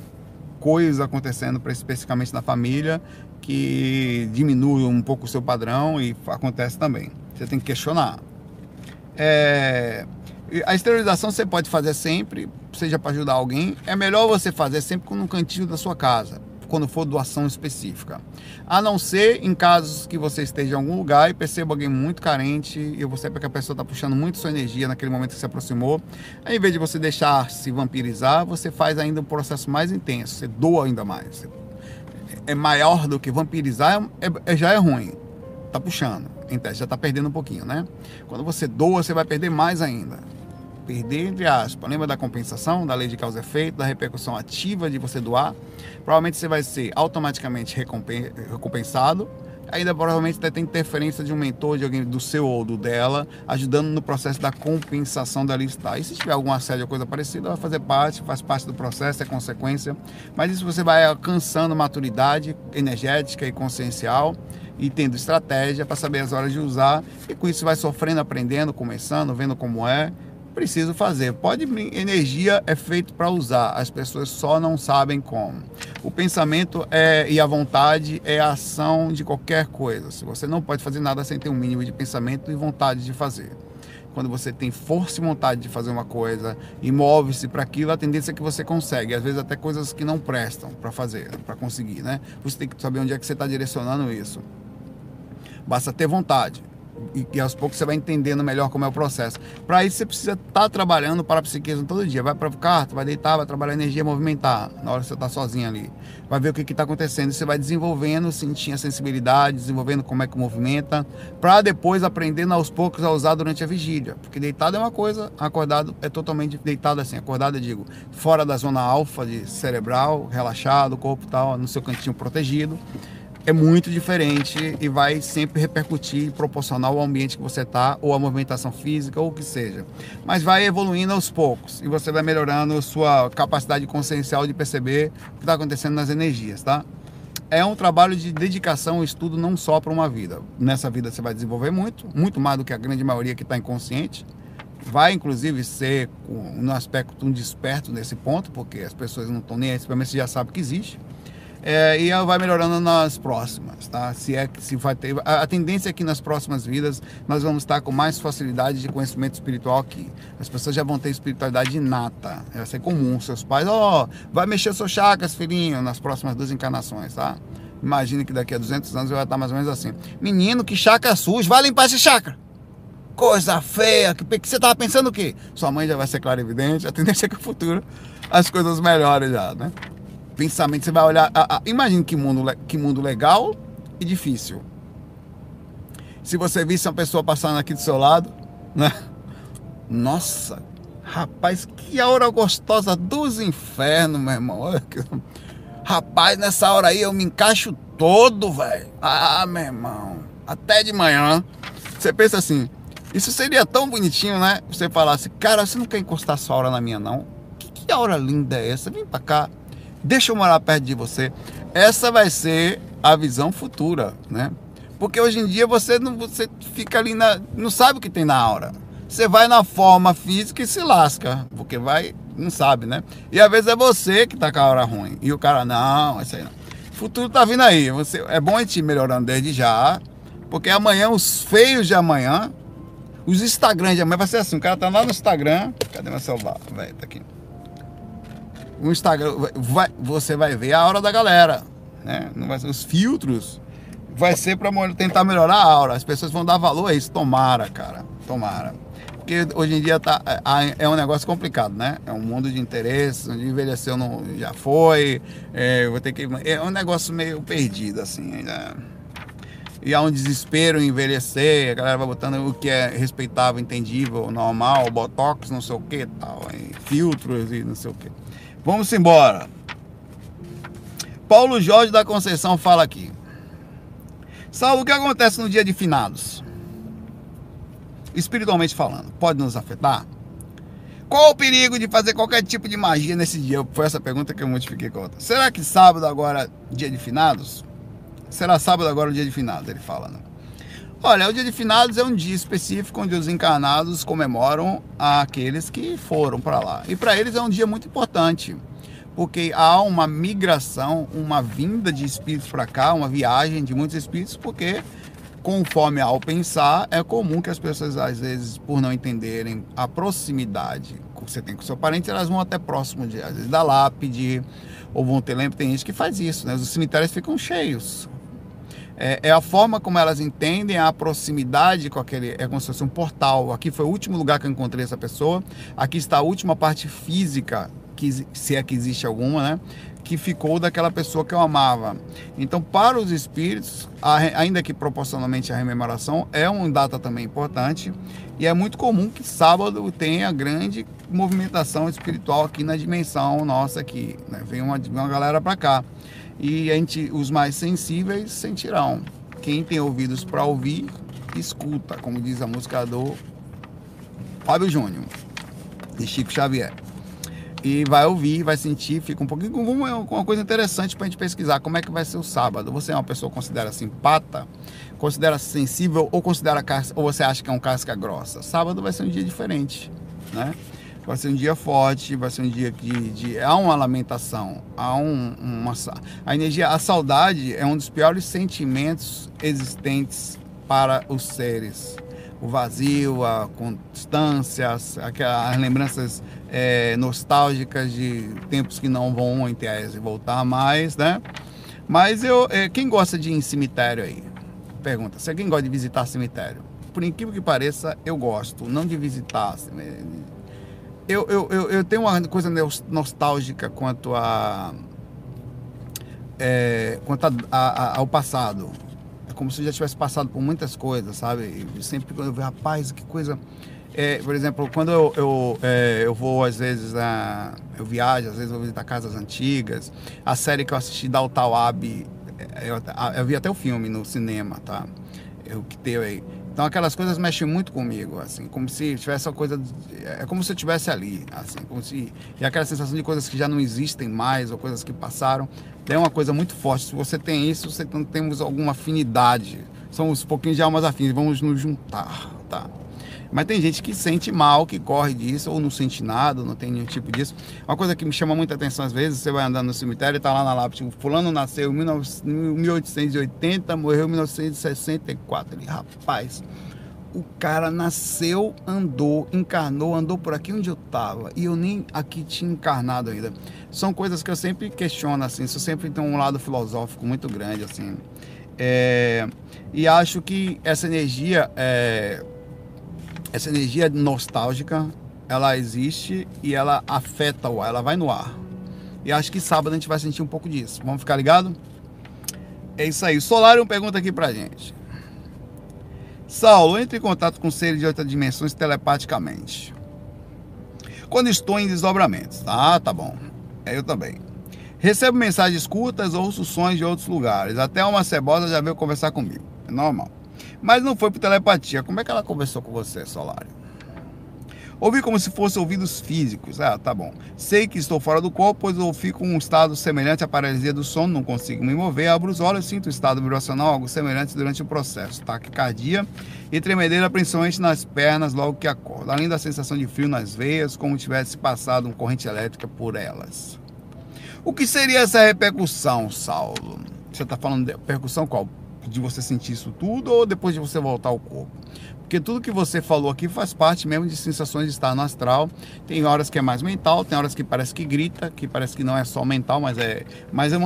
[SPEAKER 1] coisa acontecendo especificamente na família que diminui um pouco o seu padrão e acontece também. Você tem que questionar. É, a esterilização você pode fazer sempre, seja para ajudar alguém. É melhor você fazer sempre no cantinho da sua casa, quando for doação específica. A não ser em casos que você esteja em algum lugar e perceba alguém muito carente e você vê que a pessoa está puxando muito sua energia naquele momento que se aproximou. Aí, em vez de você deixar se vampirizar, você faz ainda um processo mais intenso, você doa ainda mais. É maior do que vampirizar, é, é, já é ruim. Tá puxando em teste, já está perdendo um pouquinho, né? Quando você doa, você vai perder mais ainda. Perder, entre aspas. Lembra da compensação, da lei de causa e efeito, da repercussão ativa de você doar? Provavelmente você vai ser automaticamente recompensado. Ainda provavelmente tem interferência de um mentor, de alguém do seu ou do dela, ajudando no processo da compensação da lista. E se tiver algum assédio ou coisa parecida, vai fazer parte, faz parte do processo, é consequência. Mas isso você vai alcançando maturidade energética e consciencial e tendo estratégia para saber as horas de usar e com isso vai sofrendo, aprendendo, começando, vendo como é. Preciso fazer. Pode energia é feito para usar, as pessoas só não sabem como. O pensamento é e a vontade é a ação de qualquer coisa. Se você não pode fazer nada sem ter um mínimo de pensamento e vontade de fazer quando você tem força e vontade de fazer uma coisa e move-se para aquilo, a tendência é que você consegue. Às vezes até coisas que não prestam para fazer, para conseguir, né? Você tem que saber onde é que você está direcionando isso. Basta ter vontade. E, e, aos poucos você vai entendendo melhor como é o processo. Para isso você precisa estar tá trabalhando para a psiquismo todo dia. Vai para o carro, vai deitar, vai trabalhar energia, movimentar na hora que você está sozinho ali. Vai ver o que está acontecendo. Você vai desenvolvendo, sentindo a sensibilidade, desenvolvendo como é que movimenta, para depois aprendendo aos poucos a usar durante a vigília. Porque deitado é uma coisa, acordado é totalmente deitado assim. Acordado, eu digo, fora da zona alfa de cerebral, relaxado, corpo tal, no seu cantinho protegido é muito diferente e vai sempre repercutir proporcional ao ambiente que você está, ou a movimentação física, ou o que seja. Mas vai evoluindo aos poucos e você vai melhorando sua capacidade consciencial de perceber o que está acontecendo nas energias, tá? É um trabalho de dedicação, estudo não só para uma vida. Nessa vida você vai desenvolver muito, muito mais do que a grande maioria que está inconsciente. Vai, inclusive, ser no aspecto um desperto nesse ponto, porque as pessoas não estão nem aí, você já sabe que existe é, e vai melhorando nas próximas, tá? Se é que se vai ter a, a, tendência é que nas próximas vidas nós vamos estar com mais facilidade de conhecimento espiritual aqui. As pessoas já vão ter espiritualidade inata, vai ser comum. Seus pais, ó, oh, vai mexer seus chakras, filhinho, nas próximas duas encarnações, tá? Imagine que daqui a 200 anos vai estar mais ou menos assim. Menino, que chakra sujo, vai limpar esse chakra. Coisa feia, que, que você tava pensando o quê? Sua mãe já vai ser clara evidente, a tendência é que no futuro as coisas melhorem já, né? Pensamento, você vai olhar. A, a, imagine que mundo, que mundo legal e difícil. Se você visse uma pessoa passando aqui do seu lado, né? Nossa, rapaz, que hora gostosa dos infernos, meu irmão. Rapaz, nessa hora aí eu me encaixo todo, velho. Ah, meu irmão. Até de manhã. Você pensa assim, isso seria tão bonitinho, né? Você falasse, cara, você não quer encostar sua hora na minha, não? Que, que hora linda é essa? Vem pra cá deixa eu morar perto de você. Essa vai ser a visão futura, né? Porque hoje em dia você não você fica ali na não sabe o que tem na aura. Você vai na forma física e se lasca, porque vai não sabe, né? E às vezes é você que tá com a aura ruim e o cara não, isso aí não. O futuro tá vindo aí. Você é bom a gente ir melhorando desde já, porque amanhã os feios de amanhã, os Instagram de amanhã vai ser assim, o cara tá lá no Instagram, cadê meu celular? Vai, tá aqui o Instagram, vai, você vai ver a aura da galera, né? Não vai ser, os filtros vai ser para tentar melhorar a aura. As pessoas vão dar valor a isso. Tomara, cara. Tomara. Porque hoje em dia tá, é, é um negócio complicado, né? É um mundo de interesses, onde envelheceu não, já foi. É, vou ter que, é um negócio meio perdido, assim. Ainda. e há um desespero em envelhecer, a galera vai botando o que é respeitável, entendível, normal, botox, não sei o que, tal, filtros e não sei o que. Vamos embora. Paulo Jorge da Conceição fala aqui. Saulo, o que acontece no dia de finados? Espiritualmente falando, pode nos afetar? Qual o perigo de fazer qualquer tipo de magia nesse dia? Foi essa pergunta que eu modifiquei com outra. Será que sábado agora, dia de finados? Será sábado agora o dia de finados, ele fala, né? Olha, o dia de finados é um dia específico onde os encarnados comemoram aqueles que foram para lá. E para eles é um dia muito importante, porque há uma migração, uma vinda de espíritos para cá, uma viagem de muitos espíritos, porque conforme ao pensar, é comum que as pessoas, às vezes, por não entenderem a proximidade que você tem com seu parente, elas vão até próximo de, às vezes, da lápide, ou vão ter lembro, tem gente que faz isso, né? Os cemitérios ficam cheios. É, é, a forma como elas entendem a proximidade com aquele. É como se fosse um portal. Aqui foi o último lugar que eu encontrei essa pessoa. Aqui está a última parte física, que, se é que existe alguma, né? que ficou daquela pessoa que eu amava. Então, para os espíritos, ainda que proporcionalmente a rememoração é uma data também importante, e é muito comum que sábado tenha grande movimentação espiritual aqui na dimensão nossa aqui, né? Vem uma, uma galera para cá. E a gente, os mais sensíveis sentirão. Quem tem ouvidos para ouvir, escuta, como diz a música do Fábio Júnior, de Chico Xavier e vai ouvir, vai sentir, fica um pouquinho com uma coisa interessante para a gente pesquisar como é que vai ser o sábado. Você é uma pessoa que considera simpata, considera sensível ou considera ou você acha que é um casca grossa? Sábado vai ser um dia diferente, né? Vai ser um dia forte, vai ser um dia de, de há uma lamentação, há um, uma a energia, a saudade é um dos piores sentimentos existentes para os seres o vazio, a constância, as, as lembranças é, nostálgicas de tempos que não vão em tese voltar mais, né? Mas eu, é, quem gosta de ir em cemitério aí? Pergunta, se alguém gosta de visitar cemitério? Por incrível que pareça, eu gosto, não de visitar. Eu, eu, eu, eu tenho uma coisa nostálgica quanto a, é, quanto a, a, ao passado como se eu já tivesse passado por muitas coisas, sabe? E sempre quando eu vejo, rapaz, que coisa. É, por exemplo, quando eu, eu, é, eu vou, às vezes, a, eu viajo, às vezes vou visitar casas antigas. A série que eu assisti da Utawab, é, eu, eu vi até o filme no cinema, tá? Eu que teve aí. Então aquelas coisas mexem muito comigo, assim, como se tivesse uma coisa, é como se eu estivesse ali, assim, como se e aquela sensação de coisas que já não existem mais ou coisas que passaram, é uma coisa muito forte. Se você tem isso, você não temos alguma afinidade, somos um pouquinho de almas afins, vamos nos juntar, tá? Mas tem gente que sente mal, que corre disso, ou não sente nada, não tem nenhum tipo disso. Uma coisa que me chama muita atenção às vezes, você vai andando no cemitério e tá lá na lápide, tipo, fulano nasceu em 1880, morreu em 1964. Ele, rapaz, o cara nasceu, andou, encarnou, andou por aqui onde eu tava. E eu nem aqui tinha encarnado ainda. São coisas que eu sempre questiono, assim. Isso sempre tem um lado filosófico muito grande, assim. É, e acho que essa energia é, essa energia nostálgica, ela existe e ela afeta o ar, ela vai no ar. E acho que sábado a gente vai sentir um pouco disso. Vamos ficar ligado? É isso aí. Solarium pergunta aqui pra gente. Saulo, entre em contato com seres de outras dimensões telepaticamente. Quando estou em desdobramentos. Ah, tá bom. É, eu também. Recebo mensagens curtas ou sons de outros lugares. Até uma cebosa já veio conversar comigo. É normal. Mas não foi por telepatia. Como é que ela conversou com você, Solário? Ouvi como se fossem ouvidos físicos. Ah, tá bom. Sei que estou fora do corpo, pois eu fico um estado semelhante à paralisia do sono, não consigo me mover, abro os olhos, sinto o estado vibracional, algo semelhante durante o processo. Taquicardia e tremedeira, principalmente nas pernas, logo que acordo. Além da sensação de frio nas veias, como tivesse passado uma corrente elétrica por elas. O que seria essa repercussão, Saulo? Você está falando de percussão qual? De você sentir isso tudo ou depois de você voltar ao corpo? Porque tudo que você falou aqui faz parte mesmo de sensações de estar no astral. Tem horas que é mais mental, tem horas que parece que grita, que parece que não é só mental, mas é. Mas é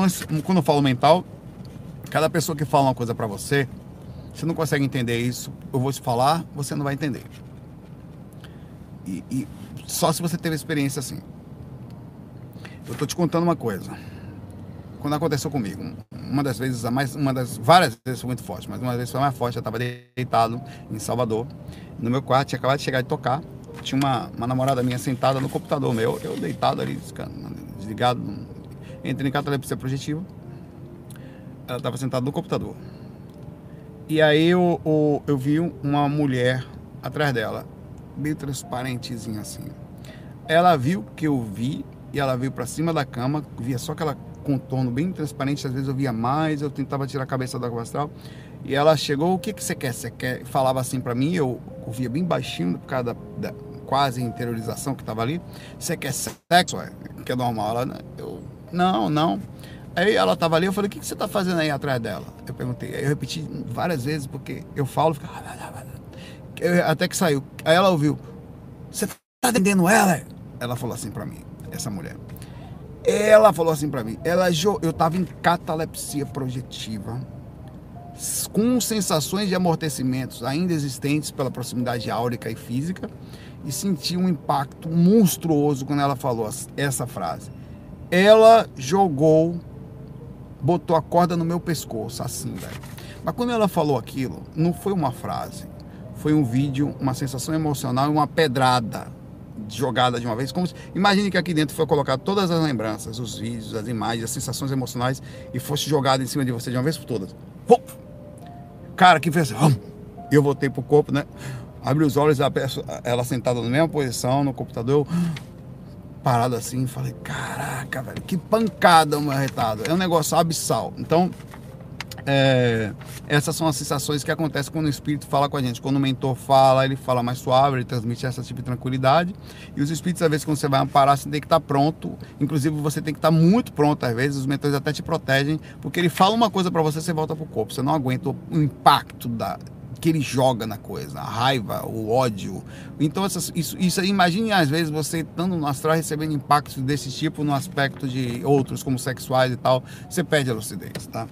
[SPEAKER 1] quando eu falo mental, cada pessoa que fala uma coisa para você, você não consegue entender isso, eu vou te falar, você não vai entender. E, e só se você teve experiência assim. Eu tô te contando uma coisa. Quando aconteceu comigo, uma das vezes, mais, uma das várias vezes foi muito forte, mas uma vez foi mais forte. Eu estava deitado em Salvador, no meu quarto, tinha acabado de chegar de tocar. Tinha uma, uma namorada minha sentada no computador meu, eu deitado ali, desligado, entrei em catalepsia projetiva. Ela estava sentada no computador. E aí eu, eu, eu vi uma mulher atrás dela, bem transparentezinha assim. Ela viu que eu vi e ela veio para cima da cama, via só aquela contorno bem transparente, às vezes eu via mais, eu tentava tirar a cabeça da água astral. E ela chegou, o que, que você quer? Você quer? Falava assim para mim, eu ouvia bem baixinho por causa da, da quase interiorização que estava ali. Você quer sexo? É, que é normal. Ela, eu, não, não. Aí ela estava ali, eu falei, o que, que você está fazendo aí atrás dela? Eu perguntei, eu repeti várias vezes, porque eu falo, fica... Eu, até que saiu. Aí ela ouviu, você tá atendendo ela? Ela falou assim para mim, essa mulher. Ela falou assim para mim, ela eu tava em catalepsia projetiva, com sensações de amortecimentos ainda existentes pela proximidade áurica e física, e senti um impacto monstruoso quando ela falou essa frase. Ela jogou, botou a corda no meu pescoço, assim, velho. Mas quando ela falou aquilo, não foi uma frase, foi um vídeo, uma sensação emocional e uma pedrada jogada de uma vez. Como se, imagine que aqui dentro foi colocado todas as lembranças, os vídeos, as imagens, as sensações emocionais e fosse jogado em cima de você de uma vez por todas. Cara, que fez eu voltei pro corpo, né? Abri os olhos, ela sentada na mesma posição no computador, parado assim, falei, caraca, velho, que pancada, meu retado. É um negócio abissal. Então, é, essas são as sensações que acontecem quando o espírito fala com a gente. Quando o mentor fala, ele fala mais suave, ele transmite essa tipo de tranquilidade. E os espíritos, às vezes, quando você vai amparar, você tem que estar pronto. Inclusive, você tem que estar muito pronto, às vezes. Os mentores até te protegem, porque ele fala uma coisa para você, você volta pro corpo. Você não aguenta o impacto da, que ele joga na coisa, a raiva, o ódio. Então, essas, isso, isso imagine às vezes você estando no astral recebendo impactos desse tipo no aspecto de outros, como sexuais e tal, você perde a lucidez, tá?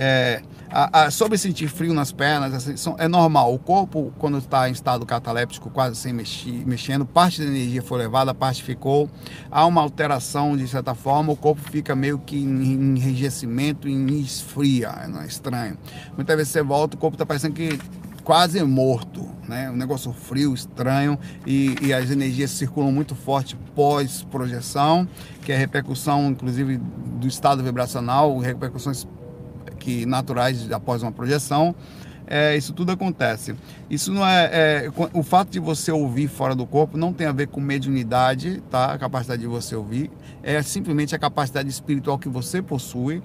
[SPEAKER 1] É, a, a, sobre sentir frio nas pernas, assim, são, é normal. O corpo, quando está em estado cataléptico, quase sem mexer, mexendo, parte da energia foi levada, parte ficou. Há uma alteração, de certa forma, o corpo fica meio que em enrijecimento, em esfria, não é estranho. Muitas vezes você volta, o corpo está parecendo que quase morto, né? Um negócio frio, estranho e, e as energias circulam muito forte pós projeção, que é repercussão, inclusive, do estado vibracional, repercussões que naturais após uma projeção. É, isso tudo acontece. Isso não é, é, o fato de você ouvir fora do corpo não tem a ver com mediunidade, tá? A capacidade de você ouvir é simplesmente a capacidade espiritual que você possui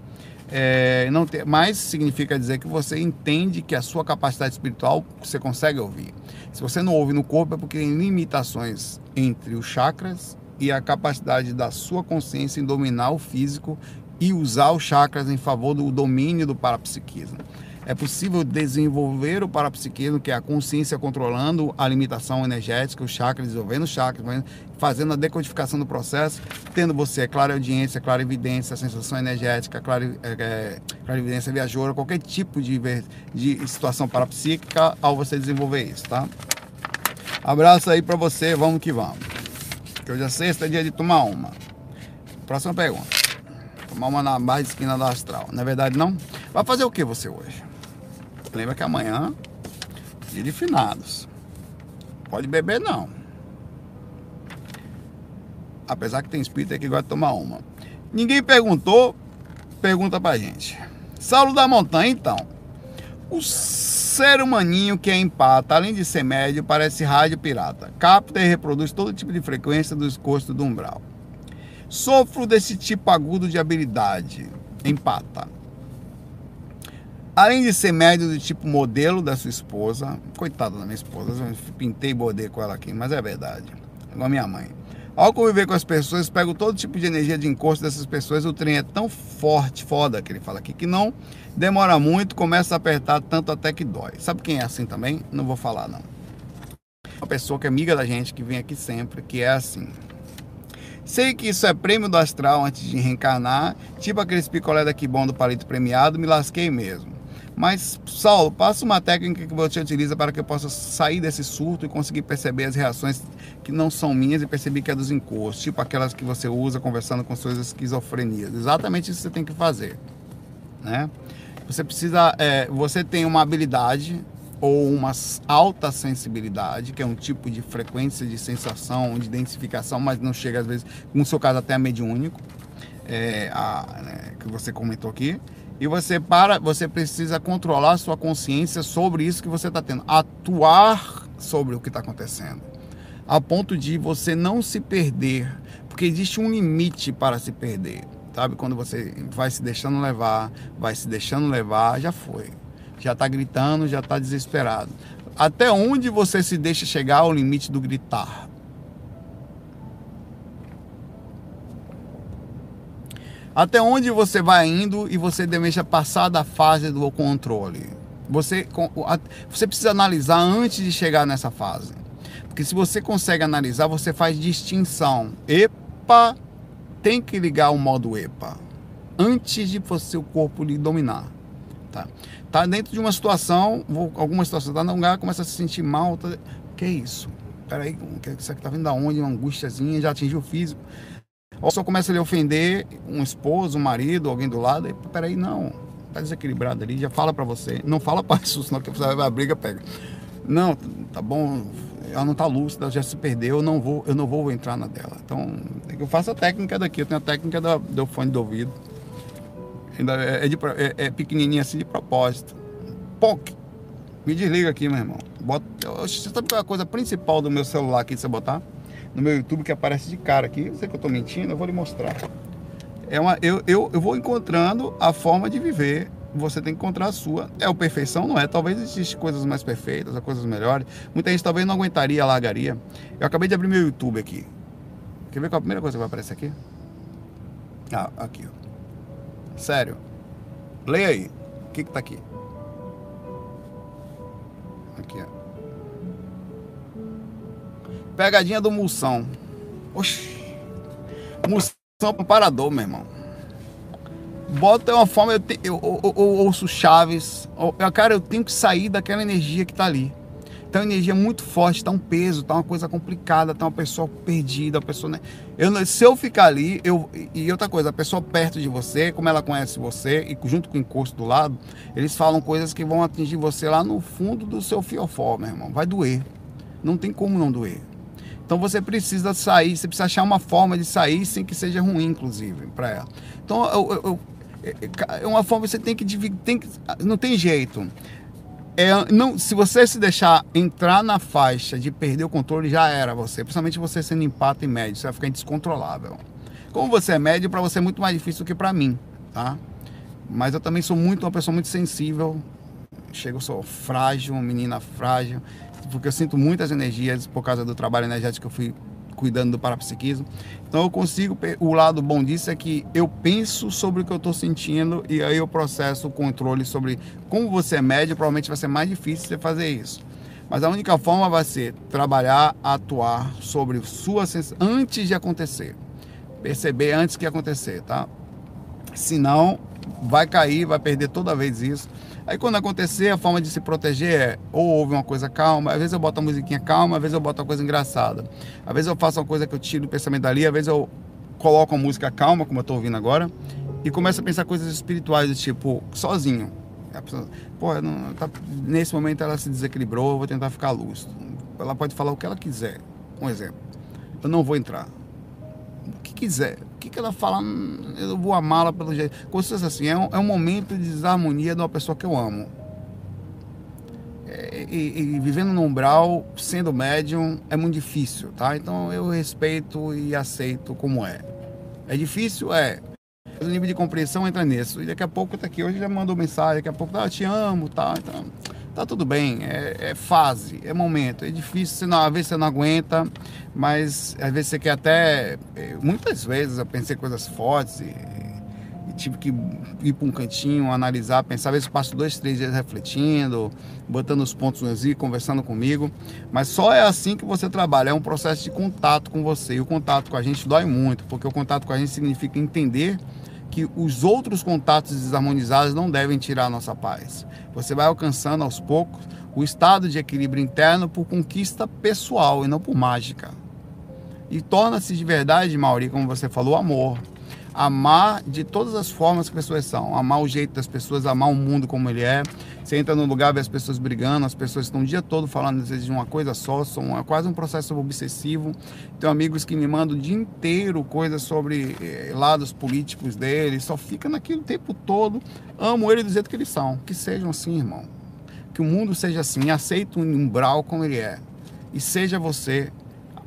[SPEAKER 1] é, não ter, mas significa dizer que você entende que a sua capacidade espiritual você consegue ouvir. Se você não ouve no corpo é porque tem limitações entre os chakras e a capacidade da sua consciência em dominar o físico e usar os chakras em favor do domínio do parapsiquismo é possível desenvolver o parapsiquismo, que é a consciência controlando a limitação energética, os chakras, desenvolvendo os chakras, fazendo a decodificação do processo, tendo você clara audiência, clara evidência, sensação energética, clara, é, clara evidência viajoura, qualquer tipo de, de situação parapsíquica ao você desenvolver isso, tá? Abraço aí para você, vamos que vamos. Que hoje é sexta, é dia de tomar uma. Próxima pergunta. Tomar uma na base esquina do astral. Na é verdade, não? Vai fazer o que você hoje? Lembra que amanhã, dia de finados. Pode beber não. Apesar que tem espírito aí que gosta de tomar uma. Ninguém perguntou, pergunta pra gente. Saulo da Montanha, então. O ser humaninho que é empata, além de ser médio, parece rádio pirata. Capta e reproduz todo tipo de frequência dos custos do umbral. Sofro desse tipo agudo de habilidade. Empata. Além de ser médio do tipo modelo da sua esposa, coitada da minha esposa, eu pintei bordei com ela aqui, mas é verdade. Igual a minha mãe. Ao conviver com as pessoas, pego todo tipo de energia de encosto dessas pessoas. O trem é tão forte, foda, que ele fala aqui, que não demora muito, começa a apertar tanto até que dói. Sabe quem é assim também? Não vou falar, não. Uma pessoa que é amiga da gente, que vem aqui sempre, que é assim. Sei que isso é prêmio do astral antes de reencarnar, tipo aqueles picolé daqui bom do palito premiado, me lasquei mesmo. Mas, Saulo, passa uma técnica que você utiliza para que eu possa sair desse surto e conseguir perceber as reações que não são minhas e perceber que é dos encostos, tipo aquelas que você usa conversando com suas esquizofrenias. Exatamente isso que você tem que fazer. né? Você precisa, é, você tem uma habilidade ou uma alta sensibilidade, que é um tipo de frequência de sensação, de identificação, mas não chega às vezes, no seu caso até a mediúnico, é, a, né, que você comentou aqui. E você para, você precisa controlar sua consciência sobre isso que você está tendo, atuar sobre o que está acontecendo, a ponto de você não se perder, porque existe um limite para se perder, sabe? Quando você vai se deixando levar, vai se deixando levar, já foi, já está gritando, já está desesperado. Até onde você se deixa chegar ao limite do gritar? Até onde você vai indo e você deixa passar da fase do controle. Você, você precisa analisar antes de chegar nessa fase. Porque se você consegue analisar, você faz distinção. EPA tem que ligar o modo EPA antes de você o corpo lhe dominar. Tá, tá dentro de uma situação, alguma situação, tá num lugar, começa a se sentir mal. Tá, que é isso? Peraí, isso aqui tá vindo da onde? Uma angústiazinha, já atingiu o físico. Ou só começa a lhe ofender um esposo, um marido, alguém do lado, e peraí, não, tá desequilibrado ali, já fala para você. Não fala para isso, senão que a briga, pega. Não, tá bom, ela não tá lúcida, já se perdeu, eu não vou, eu não vou entrar na dela. Então, eu faço a técnica daqui, eu tenho a técnica do, do fone de ouvido. Ainda é, é, de, é, é pequenininha assim de propósito. POC. Me desliga aqui, meu irmão. Bota, você sabe qual é a coisa principal do meu celular aqui, você botar? No meu YouTube que aparece de cara aqui. Eu sei que eu estou mentindo, eu vou lhe mostrar. É uma, eu, eu, eu vou encontrando a forma de viver. Você tem que encontrar a sua. É o perfeição, não é? Talvez existam coisas mais perfeitas, coisas melhores. Muita gente talvez não aguentaria, largaria. Eu acabei de abrir meu YouTube aqui. Quer ver qual é a primeira coisa que vai aparecer aqui? Ah, aqui, ó. Sério. Leia aí. O que que tá aqui? Aqui, ó. Pegadinha do Moção. Oxi. Moção é parador, meu irmão. Bota uma forma, eu, te, eu, eu, eu ouço Chaves. Eu, cara, eu tenho que sair daquela energia que tá ali. Tá uma energia muito forte, tá um peso, tá uma coisa complicada, tá uma pessoa perdida, uma pessoa. Né? Eu, se eu ficar ali, eu, e outra coisa, a pessoa perto de você, como ela conhece você, e junto com o encosto do lado, eles falam coisas que vão atingir você lá no fundo do seu fiofó, meu irmão. Vai doer. Não tem como não doer. Então você precisa sair, você precisa achar uma forma de sair sem que seja ruim, inclusive, para ela. Então eu, eu, eu, é, é uma forma você tem que tem que, não tem jeito. É, não, se você se deixar entrar na faixa de perder o controle, já era você. Principalmente você sendo empate e médio, você vai ficar descontrolável. Como você é médio, para você é muito mais difícil do que para mim, tá? Mas eu também sou muito uma pessoa muito sensível. Chego, sou frágil, uma menina frágil porque eu sinto muitas energias por causa do trabalho energético que eu fui cuidando do parapsiquismo. Então eu consigo, o lado bom disso é que eu penso sobre o que eu estou sentindo e aí eu processo o controle sobre como você é médio, provavelmente vai ser mais difícil você fazer isso. Mas a única forma vai ser trabalhar, atuar sobre sua sensação antes de acontecer. Perceber antes que acontecer, tá? Senão vai cair, vai perder toda vez isso. Aí quando acontecer, a forma de se proteger é ou ouve uma coisa calma, às vezes eu boto uma musiquinha calma, às vezes eu boto uma coisa engraçada. Às vezes eu faço uma coisa que eu tiro o pensamento dali, às vezes eu coloco uma música calma, como eu estou ouvindo agora, e começo a pensar coisas espirituais, tipo, sozinho. Pessoa, Pô, não, tá, nesse momento ela se desequilibrou, eu vou tentar ficar lúcido. Ela pode falar o que ela quiser. Um exemplo. Eu não vou entrar. O que quiser que, que ela fala? Eu vou amá-la pelo jeito. Coisas assim, é um, é um momento de desarmonia de uma pessoa que eu amo. É, e, e, vivendo no umbral, sendo médium, é muito difícil, tá? Então eu respeito e aceito como é. É difícil? É. O nível de compreensão entra nisso. E daqui a pouco tá aqui, hoje já mandou mensagem, daqui a pouco, ah, te amo, tá? Então, tá tudo bem, é, é, fase, é momento, é difícil, você não, às vezes você não aguenta, mas às vezes você quer até. É, muitas vezes eu pensei coisas fortes e, e tive que ir para um cantinho, analisar, pensar, às vezes passo dois, três dias refletindo, botando os pontos nos i, conversando comigo, mas só é assim que você trabalha, é um processo de contato com você, e o contato com a gente dói muito, porque o contato com a gente significa entender que os outros contatos desarmonizados não devem tirar a nossa paz. Você vai alcançando aos poucos o estado de equilíbrio interno por conquista pessoal e não por mágica. E torna-se de verdade, Mauri, como você falou, amor. Amar de todas as formas que as pessoas são, amar o jeito das pessoas, amar o mundo como ele é. Você entra no lugar, vê as pessoas brigando, as pessoas estão o dia todo falando às vezes de uma coisa só, são é quase um processo obsessivo. Tenho amigos que me mandam o dia inteiro coisas sobre eh, lados políticos deles, só fica naquilo o tempo todo. Amo ele do jeito que eles são, que sejam assim, irmão. Que o mundo seja assim, aceita um umbral como ele é. E seja você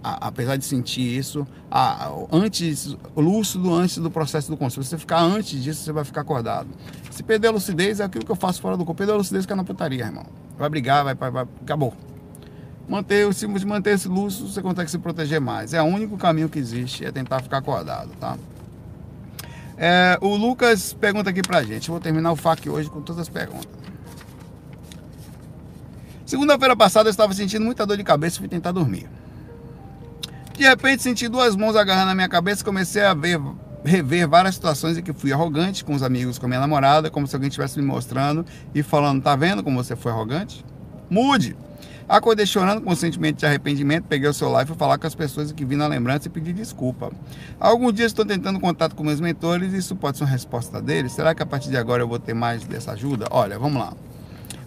[SPEAKER 1] a, apesar de sentir isso, a, antes, lúcido antes do processo do consumo. Se você ficar antes disso, você vai ficar acordado. Se perder a lucidez, é aquilo que eu faço fora do corpo. Perder a lucidez, fica na putaria, irmão. Vai brigar, vai, vai, vai acabou. Manter, se manter esse lúcido, você consegue se proteger mais. É o único caminho que existe, é tentar ficar acordado, tá? É, o Lucas pergunta aqui pra gente. Vou terminar o FAQ hoje com todas as perguntas. Segunda-feira passada eu estava sentindo muita dor de cabeça e fui tentar dormir. De repente senti duas mãos agarrando a minha cabeça e comecei a ver, rever várias situações em que fui arrogante com os amigos, com a minha namorada, como se alguém estivesse me mostrando e falando, tá vendo como você foi arrogante? Mude! Acordei chorando com um sentimento de arrependimento, peguei o celular e fui falar com as pessoas que vi na lembrança e pedi desculpa. Alguns dias estou tentando contato com meus mentores e isso pode ser uma resposta deles. Será que a partir de agora eu vou ter mais dessa ajuda? Olha, vamos lá.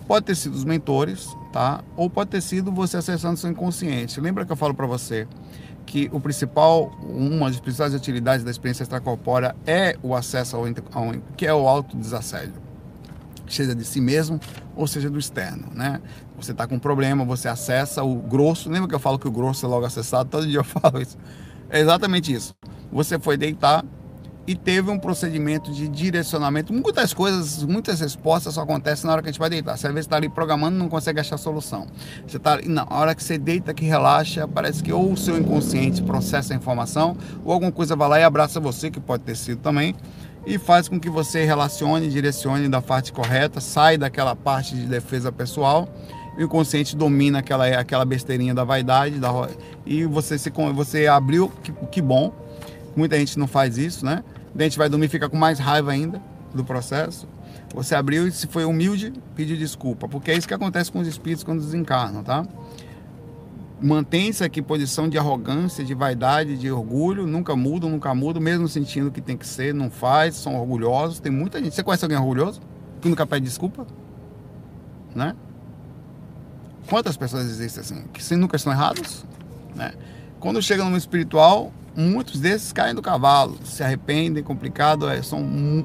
[SPEAKER 1] Pode ter sido os mentores, tá? Ou pode ter sido você acessando seu inconsciente. Lembra que eu falo para você que o principal, uma das principais utilidades da experiência extracorpórea é o acesso ao, ao que é o autodesassédio, seja de si mesmo ou seja do externo, né? Você está com um problema, você acessa o grosso, lembra que eu falo que o grosso é logo acessado? Todo dia eu falo isso. É exatamente isso. Você foi deitar, e teve um procedimento de direcionamento. Muitas coisas, muitas respostas só acontecem na hora que a gente vai deitar. Você às vezes está ali programando não consegue achar solução. Você está não, a hora que você deita, que relaxa, parece que ou o seu inconsciente processa a informação, ou alguma coisa vai lá e abraça você, que pode ter sido também, e faz com que você relacione, direcione da parte correta, sai daquela parte de defesa pessoal o inconsciente domina aquela, aquela besteirinha da vaidade da, e você se você abriu que, que bom muita gente não faz isso né dente vai dormir fica com mais raiva ainda do processo. Você abriu e se foi humilde, pediu desculpa, porque é isso que acontece com os espíritos quando desencarnam, tá? Mantém-se aqui posição de arrogância, de vaidade, de orgulho, nunca mudam, nunca mudam, mesmo sentindo que tem que ser, não faz, são orgulhosos. Tem muita gente. Você conhece alguém orgulhoso? Que nunca pede desculpa? Né? Quantas pessoas existem assim? Que nunca estão errados? Né? Quando chega no espiritual, muitos desses caem do cavalo, se arrependem, complicado, é, são,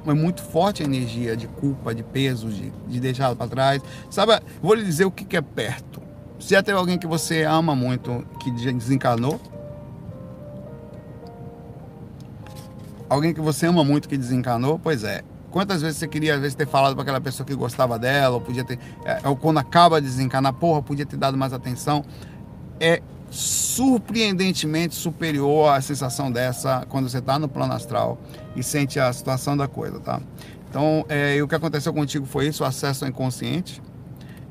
[SPEAKER 1] é muito forte a energia de culpa, de peso, de, de deixar para trás. Sabe, vou lhe dizer o que, que é perto. Se já teve alguém que você ama muito que desencarnou, alguém que você ama muito que desencarnou, pois é. Quantas vezes você queria, às vezes, ter falado para aquela pessoa que gostava dela, ou podia ter. É, ou quando acaba de desencarnar, porra, podia ter dado mais atenção. É surpreendentemente superior à sensação dessa quando você está no plano astral e sente a situação da coisa, tá? Então, é, o que aconteceu contigo foi isso, o acesso ao inconsciente,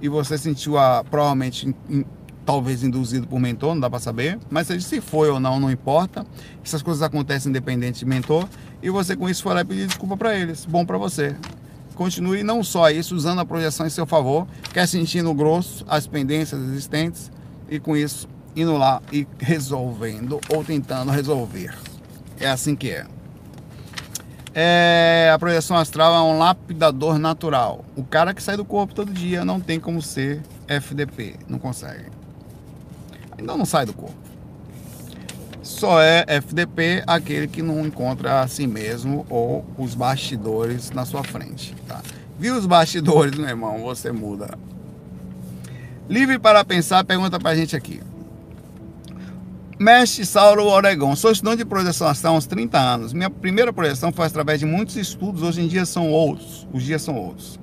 [SPEAKER 1] e você sentiu a, provavelmente, in, talvez induzido por mentor, não dá para saber, mas se foi ou não, não importa. Essas coisas acontecem independente de mentor, e você com isso foi lá e pedir desculpa para eles. Bom para você. Continue não só isso, usando a projeção em seu favor, quer sentindo grosso as pendências existentes, e com isso indo lá e resolvendo ou tentando resolver. É assim que é. é. A projeção astral é um lapidador natural. O cara que sai do corpo todo dia não tem como ser FDP, não consegue. Ainda não sai do corpo. Só é FDP aquele que não encontra a si mesmo ou os bastidores na sua frente. Tá? Viu os bastidores, meu irmão? Você muda. Livre para pensar, pergunta pra gente aqui. Mestre Saulo Oregon, sou estudante de projeção há uns 30 anos. Minha primeira projeção foi através de muitos estudos, hoje em dia são outros, os dias são outros.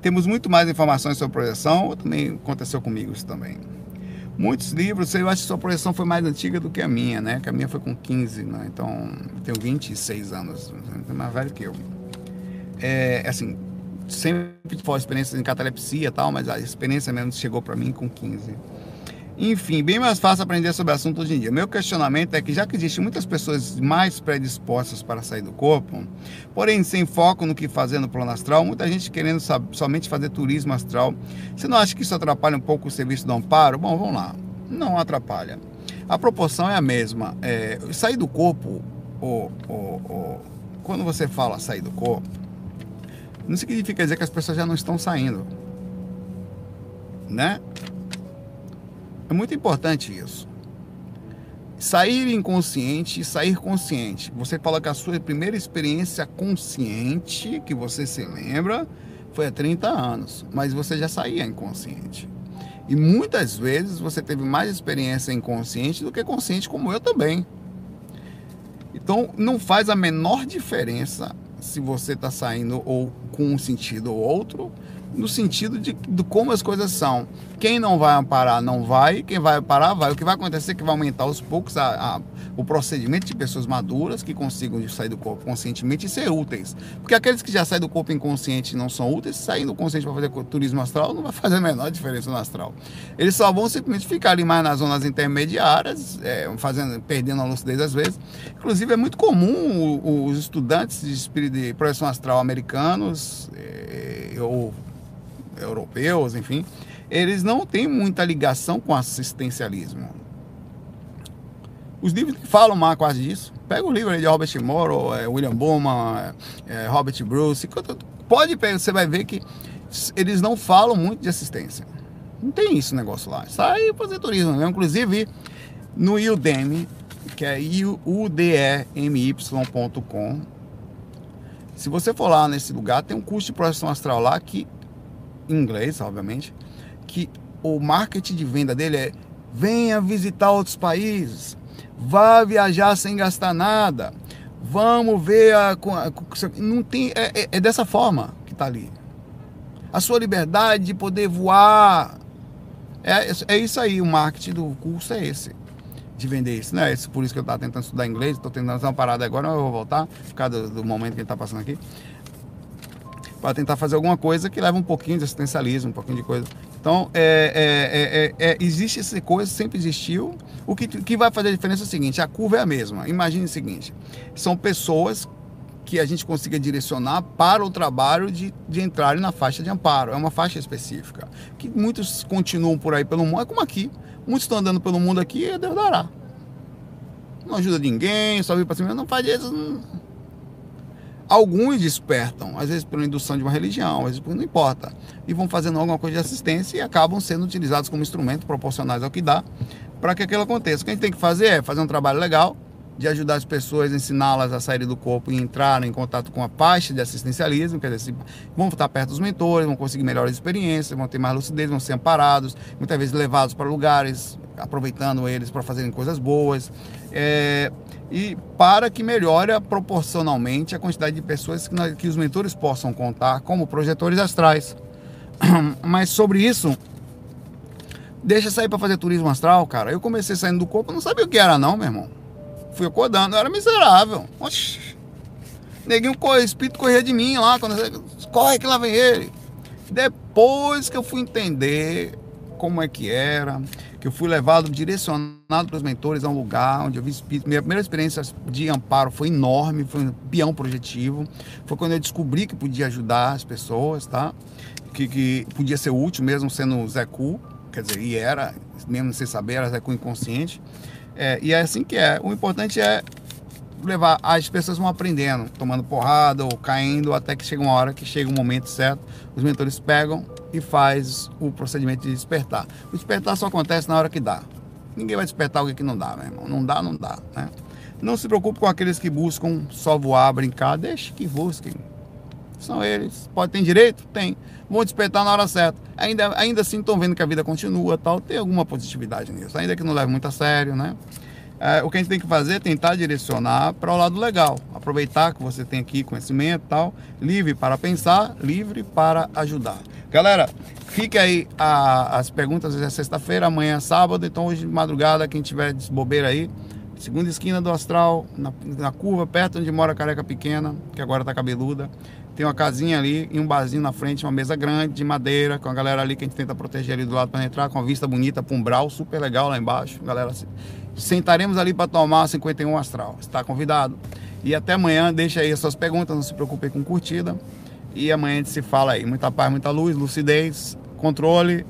[SPEAKER 1] Temos muito mais informações sobre projeção, também aconteceu comigo isso também. Muitos livros, eu acho que sua projeção foi mais antiga do que a minha, né? Que a minha foi com 15, né? Então, eu tenho 26 anos, é mais velho que eu. É, assim, sempre foi experiência em catalepsia e tal, mas a experiência mesmo chegou para mim com 15. Enfim, bem mais fácil aprender sobre o assunto hoje em dia. Meu questionamento é que já que existem muitas pessoas mais predispostas para sair do corpo, porém sem foco no que fazer no plano astral, muita gente querendo somente fazer turismo astral, você não acha que isso atrapalha um pouco o serviço do amparo? Bom, vamos lá. Não atrapalha. A proporção é a mesma. É, sair do corpo, quando você fala sair do corpo, não significa dizer que as pessoas já não estão saindo. Né? É muito importante isso. Sair inconsciente e sair consciente. Você fala que a sua primeira experiência consciente, que você se lembra, foi há 30 anos, mas você já saía inconsciente. E muitas vezes você teve mais experiência inconsciente do que consciente, como eu também. Então não faz a menor diferença se você está saindo ou com um sentido ou outro, no sentido de, de como as coisas são. Quem não vai parar não vai, quem vai parar vai. O que vai acontecer é que vai aumentar aos poucos a, a, o procedimento de pessoas maduras que consigam sair do corpo conscientemente e ser úteis. Porque aqueles que já saem do corpo inconsciente e não são úteis, saindo consciente para fazer turismo astral não vai fazer a menor diferença no astral. Eles só vão simplesmente ficar ali mais nas zonas intermediárias, é, fazendo, perdendo a lucidez às vezes. Inclusive é muito comum os estudantes de, espírito, de projeção astral americanos é, ou europeus, enfim, eles não têm muita ligação com assistencialismo. Os livros que falam mais quase disso, pega o livro de Robert Morrow, é, William Bowman, é, Robert Bruce, pode pegar, você vai ver que eles não falam muito de assistência. Não tem isso negócio lá. Sai fazer turismo. Inclusive, no Udemy, que é udemy.com, se você for lá nesse lugar, tem um curso de projeção astral lá que em inglês, obviamente, que o marketing de venda dele é venha visitar outros países, vá viajar sem gastar nada, vamos ver a, a não tem é, é, é dessa forma que está ali. A sua liberdade de poder voar é, é isso aí, o marketing do curso é esse de vender isso, né? Esse, por isso que eu estava tentando estudar inglês, estou tentando fazer uma parada agora, eu vou voltar, por causa do, do momento que está passando aqui para tentar fazer alguma coisa que leva um pouquinho de assistencialismo, um pouquinho de coisa. Então, é, é, é, é existe essa coisa, sempre existiu. O que, que vai fazer a diferença é o seguinte: a curva é a mesma. Imagine o seguinte: são pessoas que a gente consiga direcionar para o trabalho de, de entrarem na faixa de amparo. É uma faixa específica. Que muitos continuam por aí pelo mundo, é como aqui. Muitos estão andando pelo mundo aqui e Deus dará. Não ajuda ninguém, só vir para cima, não faz isso. Não Alguns despertam, às vezes pela indução de uma religião, às vezes não importa, e vão fazendo alguma coisa de assistência e acabam sendo utilizados como instrumento proporcionais ao que dá para que aquilo aconteça. O que a gente tem que fazer é fazer um trabalho legal de ajudar as pessoas, ensiná-las a saírem do corpo e entrarem em contato com a parte de assistencialismo, quer dizer, vão estar perto dos mentores, vão conseguir melhores experiências, vão ter mais lucidez, vão ser amparados, muitas vezes levados para lugares, aproveitando eles para fazerem coisas boas. É, e para que melhore proporcionalmente a quantidade de pessoas que, que os mentores possam contar como projetores astrais. Mas sobre isso, deixa sair para fazer turismo astral, cara. Eu comecei saindo do corpo, não sabia o que era não, meu irmão. Fui acordando, eu era miserável. Oxi. Neguinho, o espírito corria de mim lá, quando corre que lá vem ele. Depois que eu fui entender como é que era, que eu fui levado, direcionado pelos mentores a um lugar onde eu vi espírito. Minha primeira experiência de amparo foi enorme, foi um peão projetivo. Foi quando eu descobri que podia ajudar as pessoas, tá? Que, que podia ser útil mesmo sendo Zé Cu, quer dizer, e era, mesmo sem saber, era Zé Cu inconsciente. É, e é assim que é. O importante é levar, as pessoas vão aprendendo, tomando porrada ou caindo, até que chega uma hora que chega um momento certo, os mentores pegam e faz o procedimento de despertar. O despertar só acontece na hora que dá. Ninguém vai despertar o que não dá, meu irmão. Não dá, não dá, né? Não se preocupe com aqueles que buscam só voar, brincar, deixe que busquem. São eles. Pode ter direito? Tem. Vão despertar na hora certa. Ainda, ainda assim estão vendo que a vida continua tal. Tem alguma positividade nisso. Ainda que não leve muito a sério, né? É, o que a gente tem que fazer é tentar direcionar para o lado legal. Aproveitar que você tem aqui conhecimento tal, livre para pensar, livre para ajudar. Galera, fique aí a, as perguntas hoje é sexta-feira, amanhã é sábado, então hoje de madrugada, quem tiver de bobeira aí, segunda esquina do astral, na, na curva, perto onde mora a careca pequena, que agora tá cabeluda. Tem uma casinha ali e um barzinho na frente, uma mesa grande de madeira, com a galera ali que a gente tenta proteger ali do lado para entrar, com a vista bonita para um brau super legal lá embaixo. Galera, sentaremos ali para tomar 51 astral. Está convidado. E até amanhã, deixa aí as suas perguntas, não se preocupe com curtida. E amanhã a gente se fala aí. Muita paz, muita luz, lucidez, controle